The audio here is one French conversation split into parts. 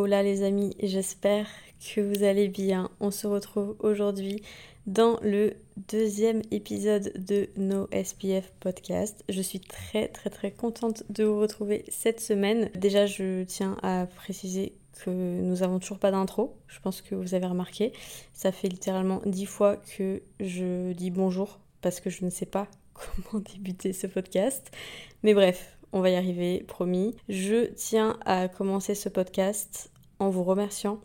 Hola les amis, j'espère que vous allez bien. On se retrouve aujourd'hui dans le deuxième épisode de No SPF podcast. Je suis très très très contente de vous retrouver cette semaine. Déjà, je tiens à préciser que nous avons toujours pas d'intro. Je pense que vous avez remarqué. Ça fait littéralement dix fois que je dis bonjour parce que je ne sais pas comment débuter ce podcast. Mais bref, on va y arriver, promis. Je tiens à commencer ce podcast en vous remerciant.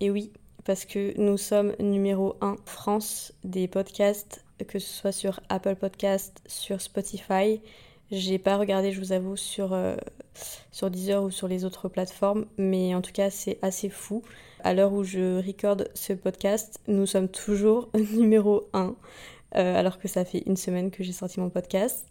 Et oui, parce que nous sommes numéro 1 France des podcasts, que ce soit sur Apple Podcast, sur Spotify. J'ai pas regardé, je vous avoue, sur, euh, sur Deezer ou sur les autres plateformes, mais en tout cas, c'est assez fou. À l'heure où je recorde ce podcast, nous sommes toujours numéro 1, euh, alors que ça fait une semaine que j'ai sorti mon podcast.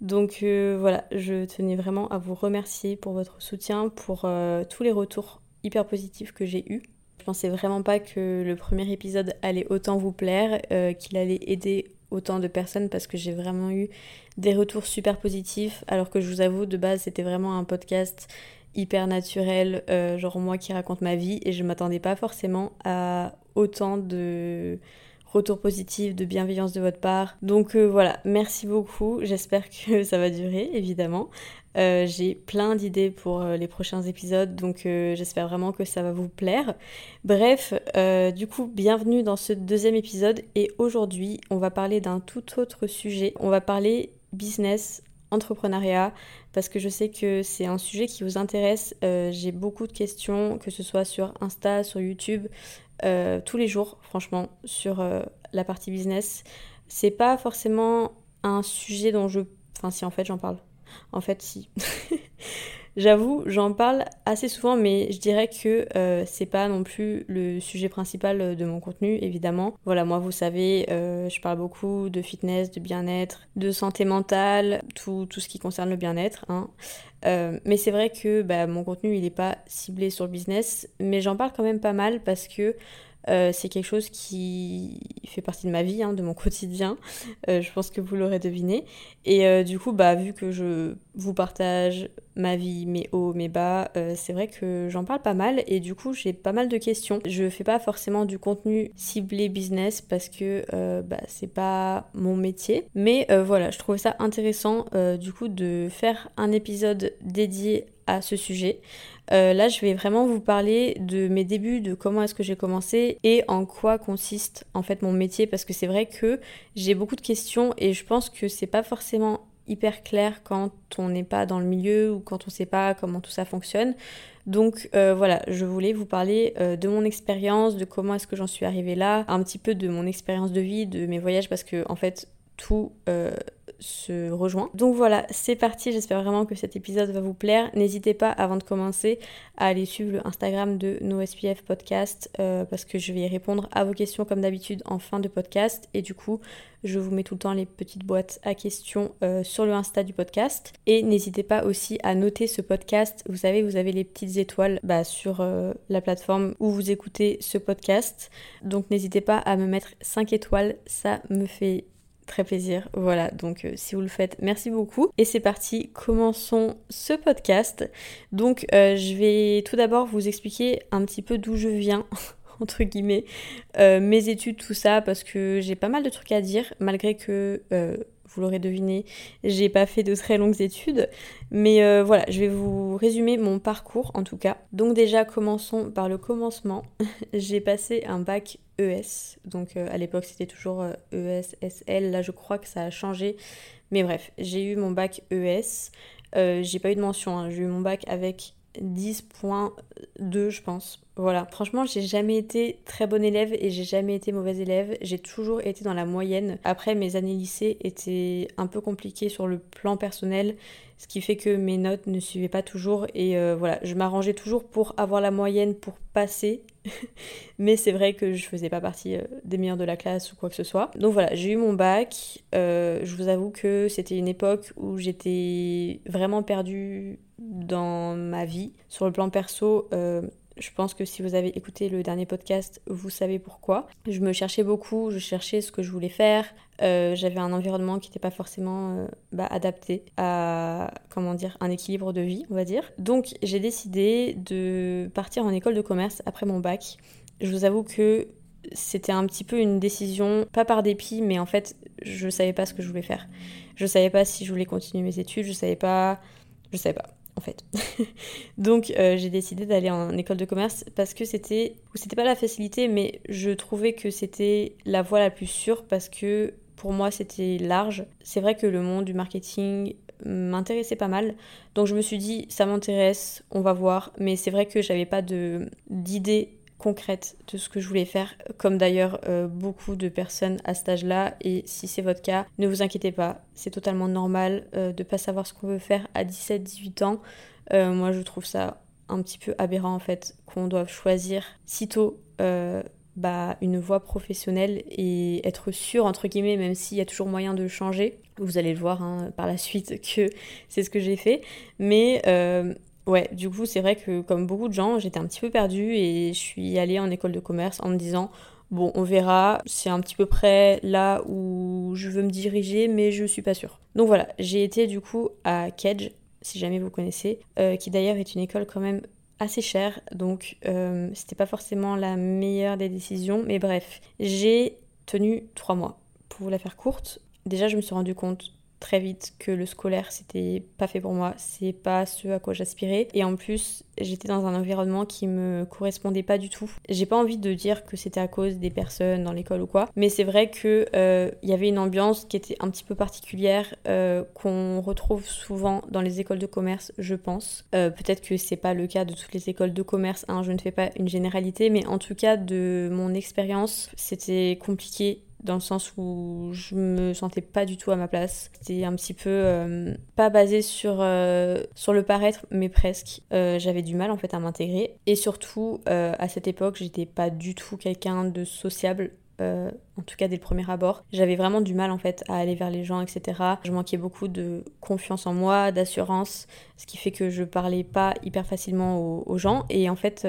Donc euh, voilà, je tenais vraiment à vous remercier pour votre soutien, pour euh, tous les retours hyper positifs que j'ai eus. Je pensais vraiment pas que le premier épisode allait autant vous plaire, qu'il allait aider autant de personnes parce que j'ai vraiment eu des retours super positifs alors que je vous avoue de base c'était vraiment un podcast hyper naturel genre moi qui raconte ma vie et je m'attendais pas forcément à autant de retours positifs, de bienveillance de votre part. Donc euh, voilà, merci beaucoup. J'espère que ça va durer, évidemment. Euh, j'ai plein d'idées pour euh, les prochains épisodes, donc j'espère vraiment que ça va vous plaire. Bref, du coup, bienvenue dans ce deuxième épisode et aujourd'hui, on va parler d'un tout autre sujet. On va parler business, entrepreneuriat, parce que je sais que c'est un sujet qui vous intéresse. J'ai beaucoup de questions, que ce soit sur Insta, sur YouTube, euh, tous les jours, franchement, sur euh, la partie business. C'est pas forcément un sujet dont je... Enfin si, en fait, j'en parle. En fait, si. J'avoue, j'en parle assez souvent, mais je dirais que euh, c'est pas non plus le sujet principal de mon contenu, évidemment. Voilà, moi, vous savez, euh, je parle beaucoup de fitness, de bien-être, de santé mentale, tout, tout ce qui concerne le bien-être. Hein. Euh, mais c'est vrai que bah, mon contenu, il n'est pas ciblé sur le business, mais j'en parle quand même pas mal parce que euh, c'est quelque chose qui fait partie de ma vie, hein, de mon quotidien. Euh, je pense que vous l'aurez deviné. Et euh, du coup, bah, vu que je vous partage ma vie, mes hauts, mes bas, c'est vrai que j'en parle pas mal. Et du coup, j'ai pas mal de questions. Je fais pas forcément du contenu ciblé business parce que bah, c'est pas mon métier. Mais voilà, je trouvais ça intéressant du coup de faire un épisode dédié à ce sujet. Euh, là, je vais vraiment vous parler de mes débuts, de comment est-ce que j'ai commencé et en quoi consiste en fait mon métier parce que c'est vrai que j'ai beaucoup de questions et je pense que c'est pas forcément hyper clair quand on n'est pas dans le milieu ou quand on sait pas comment tout ça fonctionne. Donc euh, voilà, je voulais vous parler euh, de mon expérience, de comment est-ce que j'en suis arrivée là, un petit peu de mon expérience de vie, de mes voyages parce que en fait tout se rejoint. Donc voilà, c'est parti, j'espère vraiment que cet épisode va vous plaire. N'hésitez pas avant de commencer à aller suivre le Instagram de NoSPF Podcast euh, parce que je vais répondre à vos questions comme d'habitude en fin de podcast et du coup je vous mets tout le temps les petites boîtes à questions euh, sur le Insta du podcast et n'hésitez pas aussi à noter ce podcast. Vous savez, vous avez les petites étoiles bah, sur euh, la plateforme où vous écoutez ce podcast. Donc n'hésitez pas à me mettre 5 étoiles, ça me fait très plaisir. Voilà, donc euh, si vous le faites, merci beaucoup. Et c'est parti, commençons ce podcast. Donc euh, je vais tout d'abord vous expliquer un petit peu d'où je viens. entre guillemets, euh, mes études, tout ça, parce que j'ai pas mal de trucs à dire, malgré que, vous l'aurez deviné, j'ai pas fait de très longues études. Mais euh, voilà, je vais vous résumer mon parcours en tout cas. Donc déjà, commençons par le commencement. j'ai passé un bac ES, donc euh, à l'époque c'était toujours euh, ES, SL, là je crois que ça a changé. Mais bref, j'ai eu mon bac ES. J'ai pas eu de mention, hein. j'ai eu mon bac avec deux, je pense. Voilà, franchement, j'ai jamais été très bonne élève et j'ai jamais été mauvaise élève. J'ai toujours été dans la moyenne. Après, mes années lycée étaient un peu compliquées sur le plan personnel, ce qui fait que mes notes ne suivaient pas toujours. Et euh, voilà, je m'arrangeais toujours pour avoir la moyenne pour passer. Mais c'est vrai que je faisais pas partie euh, des meilleurs de la classe ou quoi que ce soit. Donc voilà, j'ai eu mon bac. Euh, je vous avoue que c'était une époque où j'étais vraiment perdue dans ma vie. Sur le plan perso, euh, je pense que si vous avez écouté le dernier podcast, vous savez pourquoi. Je me cherchais beaucoup, je cherchais ce que je voulais faire. Euh, j'avais un environnement qui n'était pas forcément euh, bah, adapté à comment dire un équilibre de vie, on va dire. Donc j'ai décidé de partir en école de commerce après mon bac. Je vous avoue que c'était un petit peu une décision, pas par dépit, mais en fait, je savais pas ce que je voulais faire. Je savais pas si je voulais continuer mes études, je savais pas, je savais pas en fait. Donc euh, j'ai décidé d'aller en école de commerce parce que c'était, c'était pas la facilité, mais je trouvais que c'était la voie la plus sûre parce que pour moi c'était large. C'est vrai que le monde du marketing m'intéressait pas mal, donc je me suis dit ça m'intéresse, on va voir, mais c'est vrai que j'avais pas d'idée concrète de ce que je voulais faire, comme d'ailleurs euh, beaucoup de personnes à cet âge-là. Et si c'est votre cas, ne vous inquiétez pas, c'est totalement normal euh, de pas savoir ce qu'on veut faire à 17-18 ans. Euh, moi, je trouve ça un petit peu aberrant en fait qu'on doive choisir si tôt bah, une voie professionnelle et être sûr entre guillemets, même s'il y a toujours moyen de changer. Vous allez le voir hein, par la suite que c'est ce que j'ai fait, mais Ouais, du coup, c'est vrai que comme beaucoup de gens, j'étais un petit peu perdue et je suis allée en école de commerce en me disant bon, on verra, c'est un petit peu près là où je veux me diriger, mais je suis pas sûre. Donc voilà, j'ai été du coup à Kedge, si jamais vous connaissez, euh, qui d'ailleurs est une école quand même assez chère, donc euh, c'était pas forcément la meilleure des décisions, mais bref, j'ai tenu trois mois. Pour vous la faire courte, déjà je me suis rendu compte très vite que le scolaire c'était pas fait pour moi, c'est pas ce à quoi j'aspirais et en plus j'étais dans un environnement qui me correspondait pas du tout. J'ai pas envie de dire que c'était à cause des personnes dans l'école ou quoi, mais c'est vrai que euh, il y avait une ambiance qui était un petit peu particulière euh, qu'on retrouve souvent dans les écoles de commerce, je pense. Euh, peut-être que c'est pas le cas de toutes les écoles de commerce, hein, je ne fais pas une généralité, mais en tout cas de mon expérience, c'était compliqué dans le sens où je me sentais pas du tout à ma place. C'était un petit peu euh, pas basé sur, euh, sur le paraître, mais presque. Euh, j'avais du mal en fait à m'intégrer. Et surtout, à cette époque, j'étais pas du tout quelqu'un de sociable. en tout cas dès le premier abord. J'avais vraiment du mal en fait à aller vers les gens, etc. Je manquais beaucoup de confiance en moi, d'assurance, ce qui fait que je parlais pas hyper facilement aux, aux gens. Et en fait,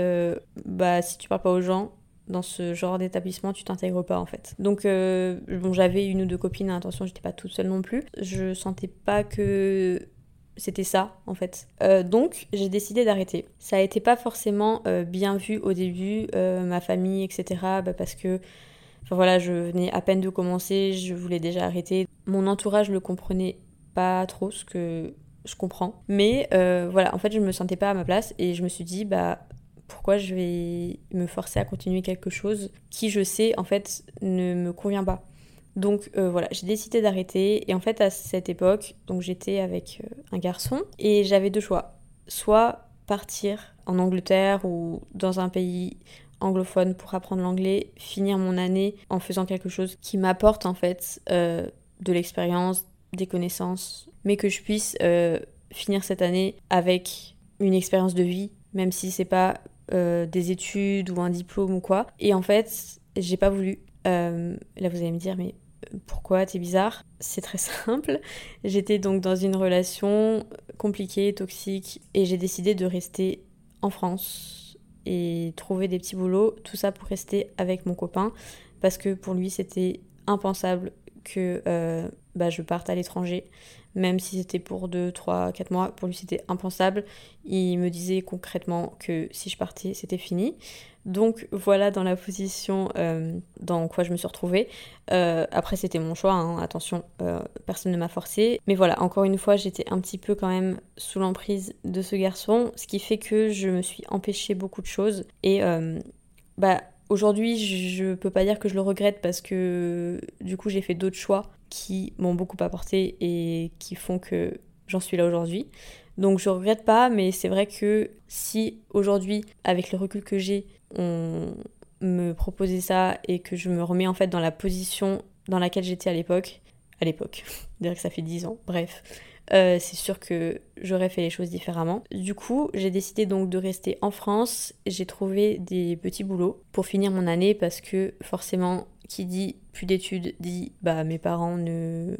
bah si tu parles pas aux gens, dans ce genre d'établissement, tu t'intègres pas en fait. Donc euh, bon, j'avais une ou deux copines, attention, j'étais pas toute seule non plus. Je sentais pas que c'était ça en fait. Euh, donc j'ai décidé d'arrêter. Ça a été pas forcément euh, bien vu au début, ma famille, etc. Bah, parce que enfin, voilà, je venais à peine de commencer, je voulais déjà arrêter. Mon entourage le comprenait pas trop, ce que je comprends. Mais voilà, en fait, je me sentais pas à ma place et je me suis dit, bah pourquoi je vais me forcer à continuer quelque chose qui, je sais, en fait, ne me convient pas. Donc euh, voilà, j'ai décidé d'arrêter. Et en fait, à cette époque, donc j'étais avec euh, un garçon et j'avais deux choix. Soit partir en Angleterre ou dans un pays anglophone pour apprendre l'anglais, finir mon année en faisant quelque chose qui m'apporte en fait euh, de l'expérience, des connaissances, mais que je puisse finir cette année avec une expérience de vie, même si c'est pas euh, des études ou un diplôme ou quoi. Et en fait, j'ai pas voulu. Euh, là, vous allez me dire, mais pourquoi? T'es bizarre? C'est très simple. J'étais donc dans une relation compliquée, toxique, et j'ai décidé de rester en France et trouver des petits boulots, tout ça pour rester avec mon copain, parce que pour lui c'était impensable que euh, bah, je parte à l'étranger même si c'était pour 2, 3, 4 mois, pour lui c'était impensable. Il me disait concrètement que si je partais, c'était fini. Donc voilà dans la position euh, dans quoi je me suis retrouvée. Euh, après c'était mon choix, hein. attention, personne ne m'a forcé. Mais voilà, encore une fois, j'étais un petit peu quand même sous l'emprise de ce garçon, ce qui fait que je me suis empêchée beaucoup de choses. Et bah aujourd'hui, je peux pas dire que je le regrette parce que du coup j'ai fait d'autres choix qui m'ont beaucoup apporté et qui font que j'en suis là aujourd'hui. Donc je regrette pas, mais c'est vrai que si aujourd'hui, avec le recul que j'ai, on me proposait ça et que je me remets en fait dans la position dans laquelle j'étais à l'époque, à l'époque, dire que ça fait 10 ans, bref, euh, c'est sûr que j'aurais fait les choses différemment. Du coup, j'ai décidé donc de rester en France. J'ai trouvé des petits boulots pour finir mon année parce que forcément, qui dit plus d'études dit bah mes parents ne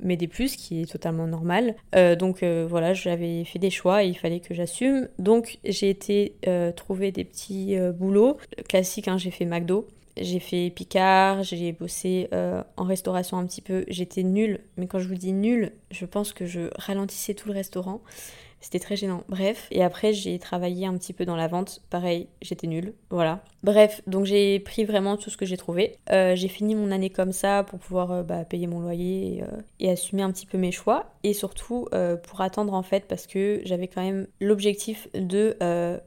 m'aidaient plus, ce qui est totalement normal. Euh, donc euh, voilà, j'avais fait des choix et il fallait que j'assume. Donc j'ai été trouver des petits boulots classiques. Hein, j'ai fait McDo. J'ai fait Picard, j'ai bossé euh, en restauration un petit peu. J'étais nulle, mais quand je vous dis nulle, je pense que je ralentissais tout le restaurant. C'était très gênant. Bref, et après j'ai travaillé un petit peu dans la vente. Pareil, j'étais nulle. Voilà. Bref, donc j'ai pris vraiment tout ce que j'ai trouvé. Euh, j'ai fini mon année comme ça pour pouvoir euh, bah, payer mon loyer et, assumer un petit peu mes choix. Et surtout pour attendre en fait parce que j'avais quand même l'objectif de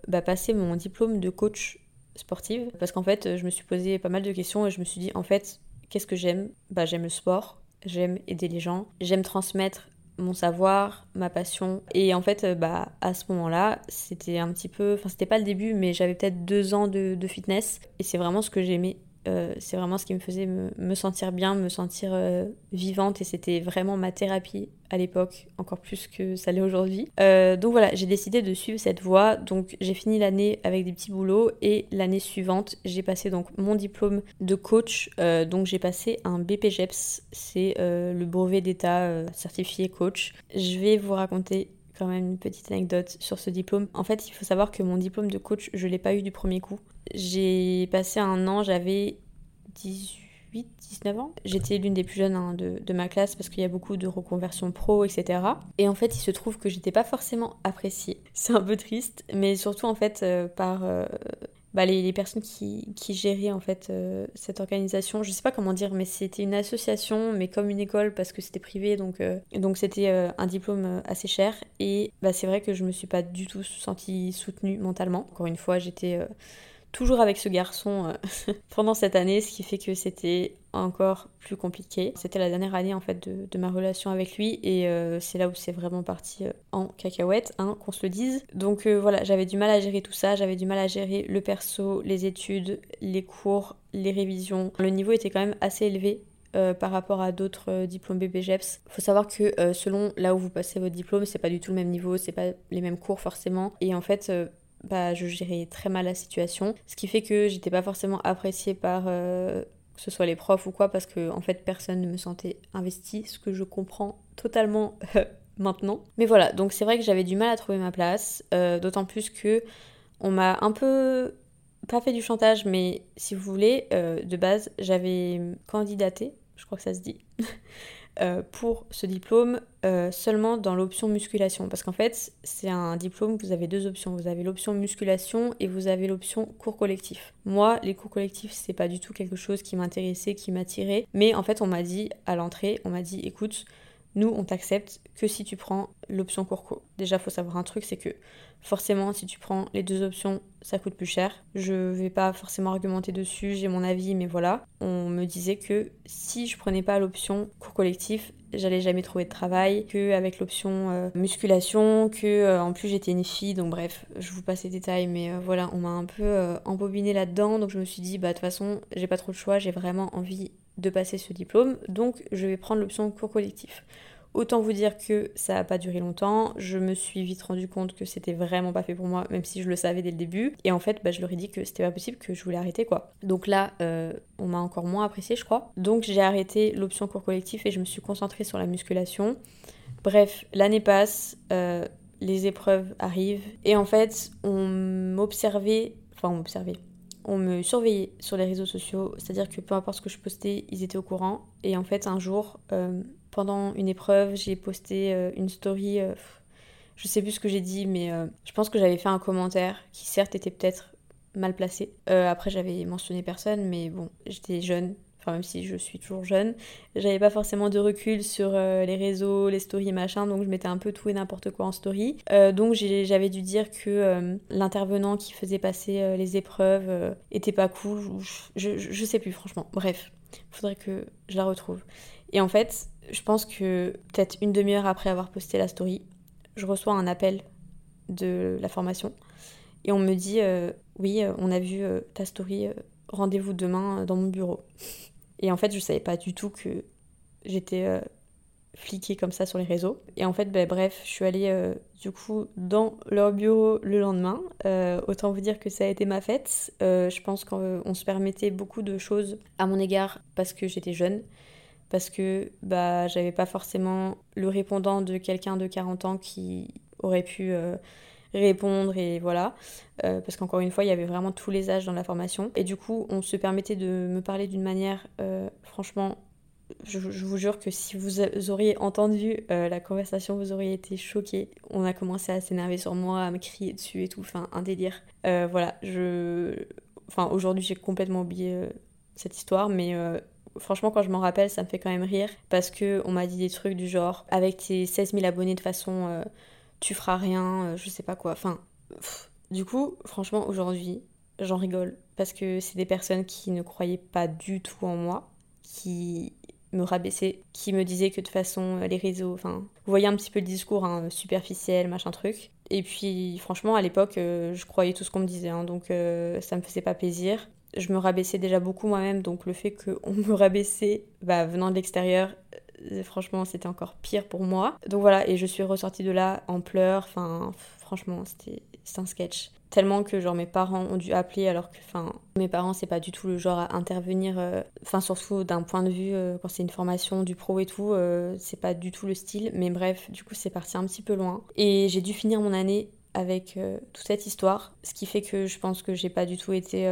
bah, passer mon diplôme de coach sportive parce qu'en fait je me suis posé pas mal de questions et je me suis dit en fait qu'est-ce que j'aime? Bah j'aime le sport, j'aime aider les gens, j'aime transmettre mon savoir, ma passion. Et en fait, bah, à ce moment-là, c'était un petit peu. Enfin, c'était pas le début, mais j'avais peut-être deux ans de, de fitness. Et c'est vraiment ce que j'aimais euh, c'est vraiment ce qui me faisait me, sentir bien, me sentir euh, vivante et c'était vraiment ma thérapie à l'époque, encore plus que ça l'est aujourd'hui. Euh, donc voilà, j'ai décidé de suivre cette voie. Donc j'ai fini l'année avec des petits boulots et l'année suivante, j'ai passé donc mon diplôme de coach. donc j'ai passé un BPGEPS, c'est le brevet d'état certifié coach. Je vais vous raconter quand même une petite anecdote sur ce diplôme. En fait, il faut savoir que mon diplôme de coach, je l'ai pas eu du premier coup. J'ai passé un an, j'avais 18, 19 ans. J'étais l'une des plus jeunes hein, de, ma classe parce qu'il y a beaucoup de reconversions pro, etc. Et en fait, il se trouve que j'étais pas forcément appréciée. C'est un peu triste, mais surtout en fait euh, par euh, bah, les, personnes qui, géraient en fait euh, cette organisation. Je sais pas comment dire, mais c'était une association, mais comme une école parce que c'était privé, donc donc c'était un diplôme assez cher. Et bah, c'est vrai que je me suis pas du tout sentie soutenue mentalement. Encore une fois, j'étais toujours avec ce garçon euh, pendant cette année, ce qui fait que c'était encore plus compliqué. C'était la dernière année en fait de, ma relation avec lui et euh, c'est là où c'est vraiment parti euh, en cacahuète, hein, qu'on se le dise. Donc voilà, j'avais du mal à gérer tout ça, j'avais du mal à gérer le perso, les études, les cours, les révisions. Le niveau était quand même assez élevé par rapport à d'autres diplômes BBGEPS. Faut savoir que selon là où vous passez votre diplôme, c'est pas du tout le même niveau, c'est pas les mêmes cours forcément. Et en fait, bah, je gérais très mal la situation. Ce qui fait que j'étais pas forcément appréciée par euh, que ce soit les profs ou quoi, parce que en fait personne ne me sentait investie, ce que je comprends totalement euh, maintenant. Mais voilà, donc c'est vrai que j'avais du mal à trouver ma place, euh, d'autant plus que on m'a un peu pas fait du chantage, mais si vous voulez, de base, j'avais candidaté, je crois que ça se dit, Euh, pour ce diplôme euh, seulement dans l'option musculation. Parce qu'en fait, c'est un diplôme, vous avez deux options. Vous avez l'option musculation et vous avez l'option cours collectif. Moi, les cours collectifs, c'est pas du tout quelque chose qui m'intéressait, qui m'attirait. Mais en fait, on m'a dit à l'entrée, on m'a dit écoute, nous, on t'accepte que si tu prends l'option cours co. Déjà, faut savoir un truc, c'est que Forcément, si tu prends les deux options, ça coûte plus cher. Je vais pas forcément argumenter dessus, j'ai mon avis, mais voilà. On me disait que si je prenais pas l'option cours collectif, j'allais jamais trouver de travail, que avec l'option euh, musculation, que euh, en plus j'étais une fille, donc bref, je vous passe les détails, mais euh, voilà, on m'a un peu embobiné là-dedans, donc je me suis dit, bah de toute façon, j'ai pas trop de choix, j'ai vraiment envie de passer ce diplôme, donc je vais prendre l'option cours collectif. Autant vous dire que ça n'a pas duré longtemps. Je me suis vite rendu compte que c'était vraiment pas fait pour moi, même si je le savais dès le début. Et en fait, bah, je leur ai dit que c'était pas possible, que je voulais arrêter quoi. Donc là, euh, on m'a encore moins apprécié, je crois. Donc j'ai arrêté l'option cours collectif et je me suis concentrée sur la musculation. Bref, l'année passe, euh, les épreuves arrivent et en fait, on m'observait, enfin on m'observait, on me surveillait sur les réseaux sociaux, c'est-à-dire que peu importe ce que je postais, ils étaient au courant. Et en fait, un jour, euh, pendant une épreuve, j'ai posté euh, une story, euh, je sais plus ce que j'ai dit, mais je pense que j'avais fait un commentaire qui certes était peut-être mal placé. après, j'avais mentionné personne, mais bon, j'étais jeune, même si je suis toujours jeune, j'avais pas forcément de recul sur les réseaux, les stories machin, donc je mettais un peu tout et n'importe quoi en story. donc j'avais dû dire que l'intervenant qui faisait passer les épreuves était pas cool, je, sais plus franchement. Bref, faudrait que je la retrouve. Et en fait, je pense que peut-être une demi-heure après avoir posté la story, je reçois un appel de la formation et on me dit oui, on a vu ta story, rendez-vous demain dans mon bureau. Et en fait, je savais pas du tout que j'étais fliquée comme ça sur les réseaux. Et en fait, ben, bref, je suis allée euh, du coup dans leur bureau le lendemain. Euh, autant vous dire que ça a été ma fête. Euh, je pense qu'on se permettait beaucoup de choses à mon égard parce que j'étais jeune. Parce que bah, j'avais pas forcément le répondant de quelqu'un de 40 ans qui aurait pu répondre et voilà. parce qu'encore une fois, il y avait vraiment tous les âges dans la formation. Et du coup, on se permettait de me parler d'une manière franchement je, vous jure que si vous auriez entendu euh, la conversation, vous auriez été choqués. On a commencé à s'énerver sur moi, à me crier dessus et tout, enfin un délire. Euh, voilà, je... Enfin aujourd'hui j'ai complètement oublié euh, cette histoire, mais franchement quand je m'en rappelle ça me fait quand même rire parce que on m'a dit des trucs du genre avec tes 16 000 abonnés de façon tu feras rien, je sais pas quoi. Enfin, du coup franchement aujourd'hui j'en rigole parce que c'est des personnes qui ne croyaient pas du tout en moi qui me rabaisser, qui me disait que de toute façon euh, les réseaux, enfin, vous voyez un petit peu le discours hein, superficiel, machin truc. Et puis franchement à l'époque, euh, je croyais tout ce qu'on me disait, hein, donc euh, ça me faisait pas plaisir. Je me rabaissais déjà beaucoup moi-même, donc le fait qu'on me rabaissait bah, venant de l'extérieur, franchement c'était encore pire pour moi. Donc voilà, et je suis ressortie de là en pleurs, enfin franchement c'était un sketch. Tellement que genre mes parents ont dû appeler alors que enfin mes parents c'est pas du tout le genre à intervenir euh, enfin surtout d'un point de vue euh, quand c'est une formation du pro et tout euh, c'est pas du tout le style. Mais bref du coup c'est parti un petit peu loin. Et j'ai dû finir mon année avec toute cette histoire, ce qui fait que je pense que j'ai pas du tout été.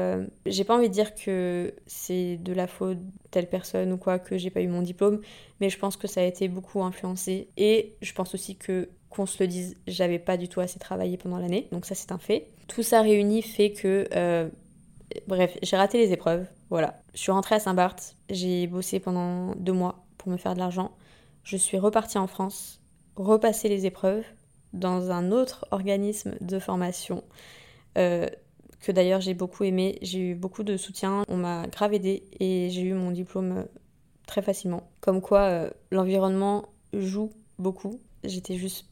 J'ai pas envie de dire que c'est de la faute de telle personne ou quoi que j'ai pas eu mon diplôme, mais je pense que ça a été beaucoup influencé. Et je pense aussi que qu'on se le dise, j'avais pas du tout assez travaillé pendant l'année, donc ça c'est un fait. Tout ça réuni fait que, euh, bref, j'ai raté les épreuves, voilà. Je suis rentrée à Saint-Barth, j'ai bossé pendant deux mois pour me faire de l'argent. Je suis repartie en France, repasser les épreuves dans un autre organisme de formation. Euh, que d'ailleurs j'ai beaucoup aimé, j'ai eu beaucoup de soutien, on m'a grave aidé et j'ai eu mon diplôme euh, très facilement. Comme quoi l'environnement joue beaucoup. J'étais juste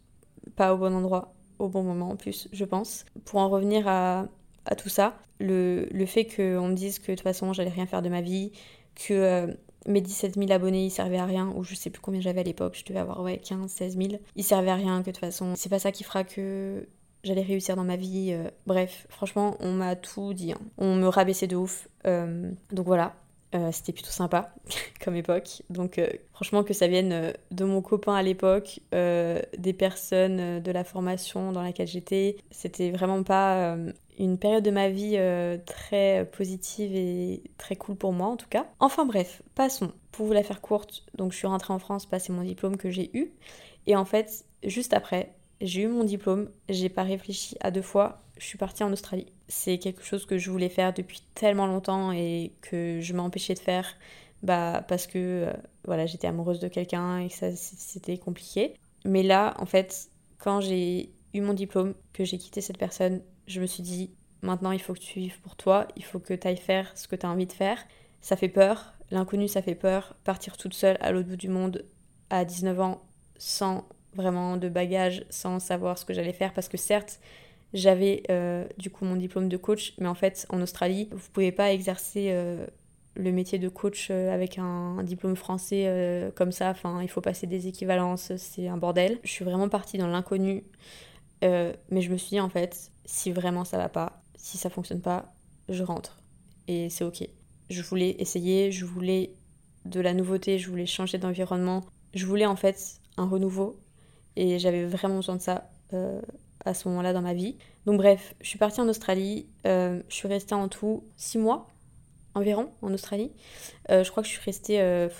pas au bon endroit, au bon moment en plus, je pense. Pour en revenir à, tout ça, le, fait qu'on me dise que de toute façon j'allais rien faire de ma vie, que euh, mes 17 000 abonnés ils servaient à rien, ou je sais plus combien j'avais à l'époque, je devais avoir ouais, 15, 16 000, ils servaient à rien, que de toute façon c'est pas ça qui fera que j'allais réussir dans ma vie. Euh. bref, franchement, on m'a tout dit. Hein. On me rabaissait de ouf. Euh, donc voilà, euh, c'était plutôt sympa comme époque. Donc franchement que ça vienne de mon copain à l'époque, des personnes de la formation dans laquelle j'étais, c'était vraiment pas une période de ma vie très positive et très cool pour moi en tout cas. Enfin bref, passons. Pour vous la faire courte, donc je suis rentrée en France, passer mon diplôme que j'ai eu. Et en fait, juste après, j'ai eu mon diplôme, j'ai pas réfléchi à deux fois, je suis partie en Australie. C'est quelque chose que je voulais faire depuis tellement longtemps et que je m'empêchais de faire bah, parce que euh, voilà, j'étais amoureuse de quelqu'un et que ça c'était compliqué. Mais là, en fait, quand j'ai eu mon diplôme, que j'ai quitté cette personne, je me suis dit maintenant il faut que tu vives pour toi, il faut que tu ailles faire ce que tu as envie de faire. Ça fait peur, l'inconnu ça fait peur, partir toute seule à l'autre bout du monde à 19 ans sans vraiment de bagages, sans savoir ce que j'allais faire parce que certes, j'avais euh, du coup mon diplôme de coach, mais en fait en Australie, vous pouvez pas exercer euh, le métier de coach euh, avec un, diplôme français comme ça. Enfin, il faut passer des équivalences, c'est un bordel. Je suis vraiment partie dans l'inconnu, mais je me suis dit en fait, si vraiment ça va pas, si ça fonctionne pas, je rentre et c'est ok. Je voulais essayer, je voulais de la nouveauté, je voulais changer d'environnement, je voulais en fait un renouveau et j'avais vraiment besoin de ça à ce moment-là dans ma vie. Donc bref, je suis partie en Australie, euh, je suis restée en tout 6 mois environ en Australie. Euh, je crois que je suis restée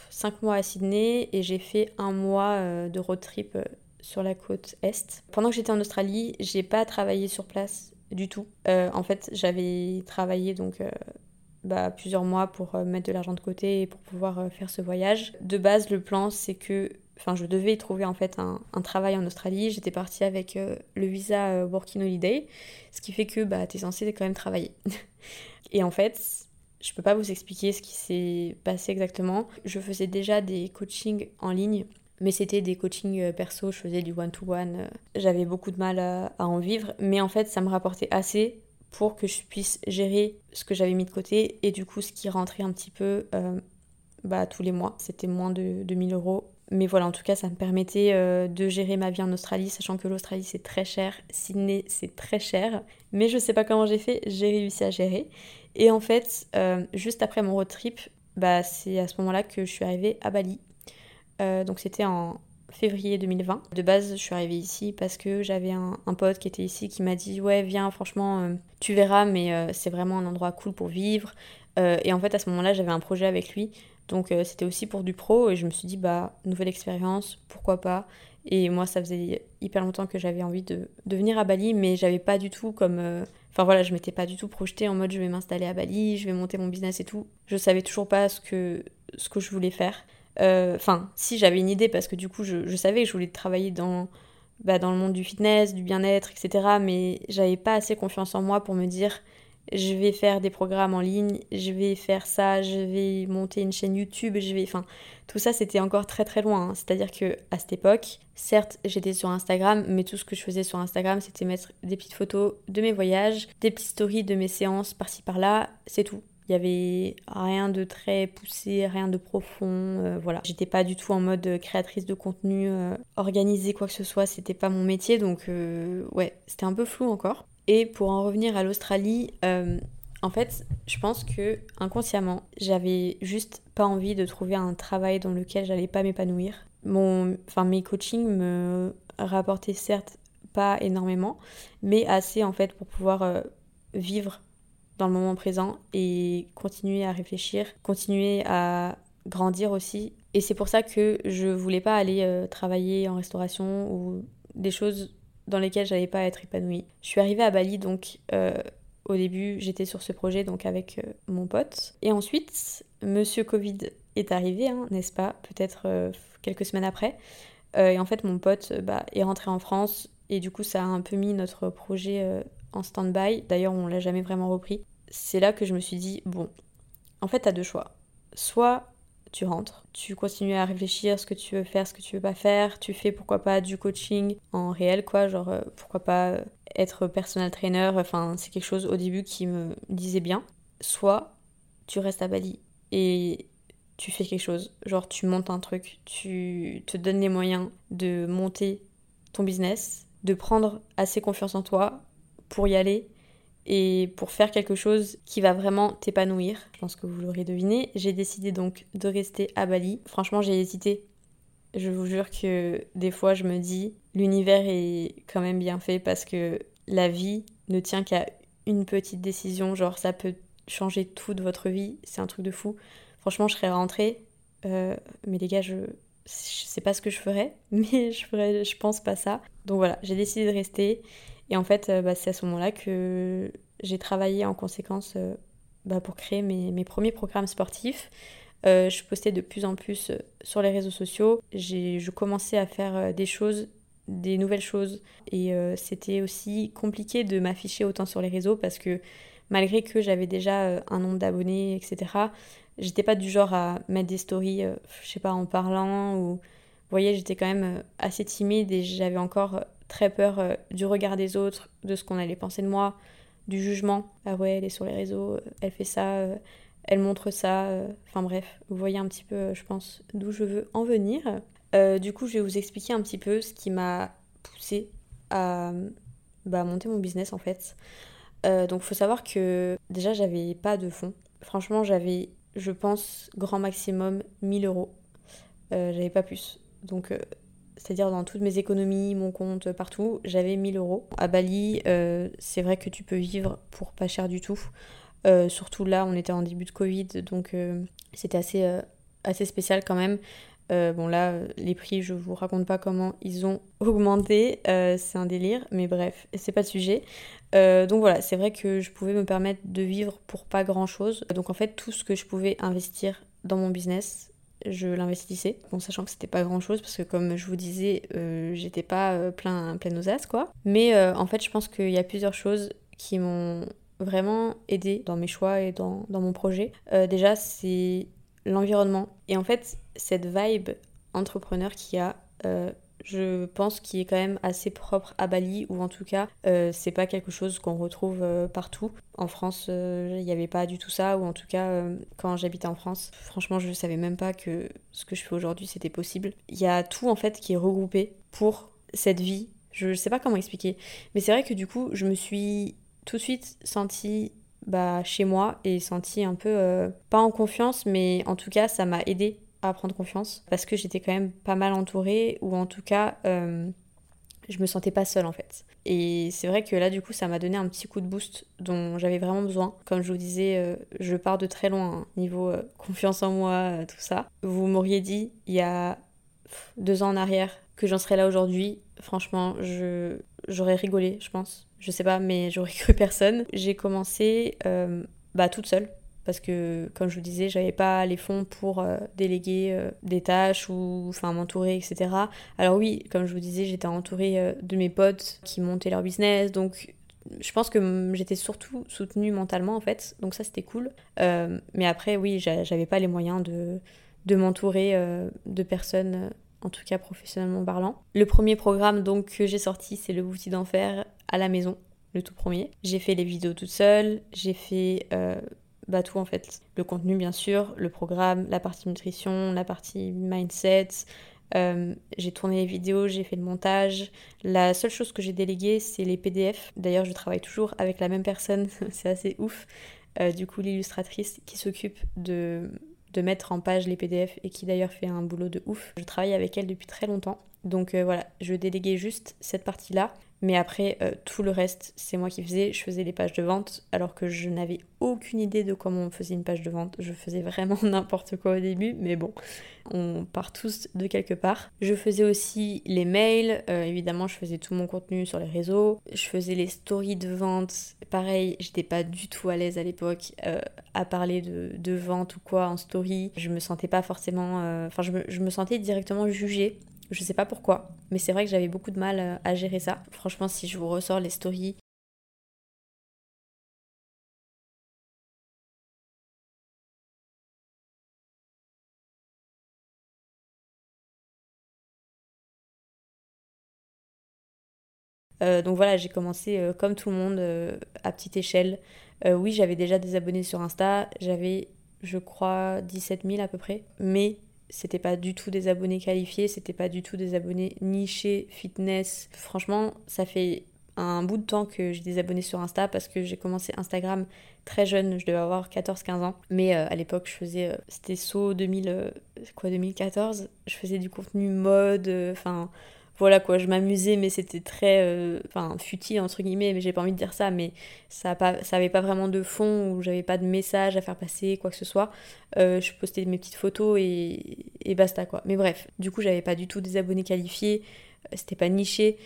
5 euh, mois à Sydney et j'ai fait un mois de road trip sur la côte est. Pendant que j'étais en Australie, j'ai pas travaillé sur place du tout. en fait, j'avais travaillé donc bah, plusieurs mois pour mettre de l'argent de côté et pour pouvoir faire ce voyage. De base, le plan c'est que Enfin, je devais trouver en fait un, travail en Australie. J'étais partie avec euh, le visa euh, Working Holiday, ce qui fait que bah, tu es censé quand même travailler. et en fait, je peux pas vous expliquer ce qui s'est passé exactement. Je faisais déjà des coachings en ligne mais c'était des coachings perso, je faisais du one-to-one. J'avais beaucoup de mal à, en vivre, mais en fait, ça me rapportait assez pour que je puisse gérer ce que j'avais mis de côté et du coup, ce qui rentrait un petit peu bah, tous les mois. C'était moins de, de 1000 euros mais voilà, en tout cas, ça me permettait euh, de gérer ma vie en Australie, sachant que l'Australie c'est très cher, Sydney c'est très cher. Mais je sais pas comment j'ai fait, j'ai réussi à gérer. Et en fait, euh, juste après mon road trip, bah, c'est à ce moment-là que je suis arrivée à Bali. Euh, donc c'était en février 2020. De base, je suis arrivée ici parce que j'avais un, pote qui était ici qui m'a dit Ouais, viens, franchement, tu verras, mais c'est vraiment un endroit cool pour vivre. et en fait, à ce moment-là, j'avais un projet avec lui donc euh, c'était aussi pour du pro et je me suis dit bah nouvelle expérience, pourquoi pas? Et moi ça faisait hyper longtemps que j'avais envie de, de, venir à Bali mais j'avais pas du tout comme euh, enfin voilà, je m'étais pas du tout projetée en mode je vais m'installer à Bali, je vais monter mon business et tout. Je savais toujours pas ce que ce que je voulais faire. Euh, enfin, si j'avais une idée parce que du coup je, savais que je voulais travailler dans bah, dans le monde du fitness, du bien-être, etc. Mais j'avais pas assez confiance en moi pour me dire je vais faire des programmes en ligne, je vais faire ça, je vais monter une chaîne YouTube, je vais... Enfin, tout ça, c'était encore très très loin. Hein. C'est-à-dire que à cette époque, certes, j'étais sur Instagram, mais tout ce que je faisais sur Instagram, c'était mettre des petites photos de mes voyages, des petites stories de mes séances par-ci par-là, c'est tout. Il y avait rien de très poussé, rien de profond, euh, voilà. J'étais pas du tout en mode créatrice de contenu, euh, quoi que ce soit, c'était pas mon métier, donc euh, ouais, c'était un peu flou encore. Et pour en revenir à l'Australie, euh, en fait, je pense que inconsciemment, j'avais juste pas envie de trouver un travail dans lequel j'allais pas m'épanouir. Mon, enfin, mes coachings me rapportaient certes pas énormément, mais assez en fait pour pouvoir euh, vivre dans le moment présent et continuer à réfléchir, continuer à grandir aussi. Et c'est pour ça que je voulais pas aller euh, travailler en restauration ou des choses dans lesquelles j'allais pas être épanouie. Je suis arrivée à Bali donc euh, au début j'étais sur ce projet donc avec euh, mon pote et ensuite Monsieur Covid est arrivé hein, n'est-ce pas? Peut-être quelques semaines après et en fait mon pote bah, est rentré en France et du coup ça a un peu mis notre projet en stand-by. D'ailleurs on l'a jamais vraiment repris. C'est là que je me suis dit bon en fait t'as deux choix. Soit tu rentres, tu continues à réfléchir ce que tu veux faire, ce que tu veux pas faire, tu fais pourquoi pas du coaching en réel quoi, genre euh, pourquoi pas être personal trainer, enfin c'est quelque chose au début qui me disait bien. Soit tu restes à Bali et tu fais quelque chose, genre tu montes un truc, tu te donnes les moyens de monter ton business, de prendre assez confiance en toi pour y aller et pour faire quelque chose qui va vraiment t'épanouir. Je pense que vous l'aurez deviné. J'ai décidé donc de rester à Bali. Franchement, j'ai hésité. Je vous jure que des fois, je me dis, l'univers est quand même bien fait parce que la vie ne tient qu'à une petite décision. Genre, ça peut changer toute votre vie. C'est un truc de fou. Franchement, je serais rentrée. Euh, mais les gars, je, je sais pas ce que je ferais, mais je ferais, je pense pas ça. Donc voilà, j'ai décidé de rester. Et en fait, euh, bah, c'est à ce moment-là que j'ai travaillé en conséquence euh, bah, pour créer mes, mes, premiers programmes sportifs. Euh, je postais de plus en plus sur les réseaux sociaux. Je commençais à faire des choses, des nouvelles choses. Et c'était aussi compliqué de m'afficher autant sur les réseaux parce que malgré que j'avais déjà un nombre d'abonnés, etc., j'étais pas du genre à mettre des stories, je sais pas, en parlant ou... Vous voyez, j'étais quand même assez timide et j'avais encore très peur euh, du regard des autres, de ce qu'on allait penser de moi, du jugement. Ah ouais, elle est sur les réseaux, euh, elle fait ça, euh, elle montre ça. Enfin bref, vous voyez un petit peu, je pense, d'où je veux en venir. du coup, je vais vous expliquer un petit peu ce qui m'a poussé à bah, monter mon business en fait. donc, faut savoir que déjà, j'avais pas de fonds. Franchement, j'avais, je pense, grand maximum 1000 euros. j'avais pas plus. Donc, c'est-à-dire dans toutes mes économies, mon compte, partout, j'avais 1000 euros. À Bali, euh, c'est vrai que tu peux vivre pour pas cher du tout. Euh, surtout là, on était en début de Covid, donc euh, c'était assez, assez spécial quand même. bon là, les prix, je vous raconte pas comment ils ont augmenté, c'est un délire, mais bref, c'est pas le sujet. donc voilà, c'est vrai que je pouvais me permettre de vivre pour pas grand chose. Donc en fait, tout ce que je pouvais investir dans mon business, je l'investissais, en sachant que c'était pas grand chose parce que comme je vous disais, euh, j'étais pas euh, plein, plein aux as quoi. Mais euh, en fait, je pense qu'il y a plusieurs choses qui m'ont vraiment aidé dans mes choix et dans, dans mon projet. déjà, c'est l'environnement. Et en fait, cette vibe entrepreneur qui a je pense qu'il est quand même assez propre à Bali, ou en tout cas, euh, c'est pas quelque chose qu'on retrouve euh, partout. En France, euh, il n'y avait pas du tout ça, ou en tout cas, quand j'habitais en France, franchement, je savais même pas que ce que je fais aujourd'hui, c'était possible. Il y a tout en fait qui est regroupé pour cette vie. Je sais pas comment expliquer, mais c'est vrai que du coup, je me suis tout de suite sentie bah, chez moi et sentie un peu, pas en confiance, mais en tout cas, ça m'a aidé à prendre confiance parce que j'étais quand même pas mal entourée ou en tout cas euh, je me sentais pas seule en fait. Et c'est vrai que là du coup ça m'a donné un petit coup de boost dont j'avais vraiment besoin. Comme je vous disais, euh, je pars de très loin, hein, niveau euh, confiance en moi, tout ça. Vous m'auriez dit il y a deux ans en arrière que j'en serais là aujourd'hui. Franchement, je j'aurais rigolé, je pense. Je sais pas, mais j'aurais cru personne. J'ai commencé bah toute seule parce que comme je vous disais j'avais pas les fonds pour euh, déléguer euh, des tâches ou enfin m'entourer etc alors oui comme je vous disais j'étais entourée euh, de mes potes qui montaient leur business. Donc je pense que j'étais surtout soutenue mentalement en fait. Donc ça c'était cool. Mais après oui j'avais pas les moyens de, de m'entourer de personnes en tout cas professionnellement parlant. Le premier programme donc que j'ai sorti c'est le bouti d'enfer à la maison le tout premier. J'ai fait les vidéos toute seule, j'ai fait bah, tout en fait. Le contenu bien sûr, le programme, la partie nutrition, la partie mindset. Euh, j'ai tourné les vidéos, j'ai fait le montage. La seule chose que j'ai déléguée, c'est les PDF. D'ailleurs, je travaille toujours avec la même personne, c'est assez ouf. Euh, du coup, l'illustratrice qui s'occupe de, mettre en page les PDF et qui d'ailleurs fait un boulot de ouf. Je travaille avec elle depuis très longtemps. Donc euh, voilà, je déléguais juste cette partie-là. Mais après, euh, tout le reste, c'est moi qui faisais. Je faisais les pages de vente alors que je n'avais aucune idée de comment on faisait une page de vente. Je faisais vraiment n'importe quoi au début, mais bon, on part tous de quelque part. Je faisais aussi les mails. Euh, évidemment, je faisais tout mon contenu sur les réseaux. Je faisais les stories de vente. Pareil, j'étais pas du tout à l'aise à l'époque euh, à parler de, vente ou quoi en story. Je me sentais pas forcément. Enfin, je, je me sentais directement jugée je sais pas pourquoi, mais c'est vrai que j'avais beaucoup de mal euh, à gérer ça. Franchement, si je vous ressors les stories euh, donc voilà, j'ai commencé euh, comme tout le monde à petite échelle. oui, j'avais déjà des abonnés sur Insta, j'avais je crois 17 000 à peu près, mais c'était pas du tout des abonnés qualifiés, c'était pas du tout des abonnés nichés, fitness. Franchement, ça fait un bout de temps que j'ai des abonnés sur Insta parce que j'ai commencé Instagram très jeune, je devais avoir 14-15 ans. Mais euh, à l'époque, je faisais, euh, c'était saut 2000, euh, quoi, 2014, je faisais du contenu mode, enfin voilà quoi, je m'amusais, mais c'était très, euh, enfin, futile entre guillemets, mais j'ai pas envie de dire ça, mais ça, pas, ça avait pas vraiment de fond, ou j'avais pas de message à faire passer, quoi que ce soit. Euh, je postais mes petites photos et, et, basta quoi. Mais bref, du coup, j'avais pas du tout des abonnés qualifiés, euh, c'était pas niché,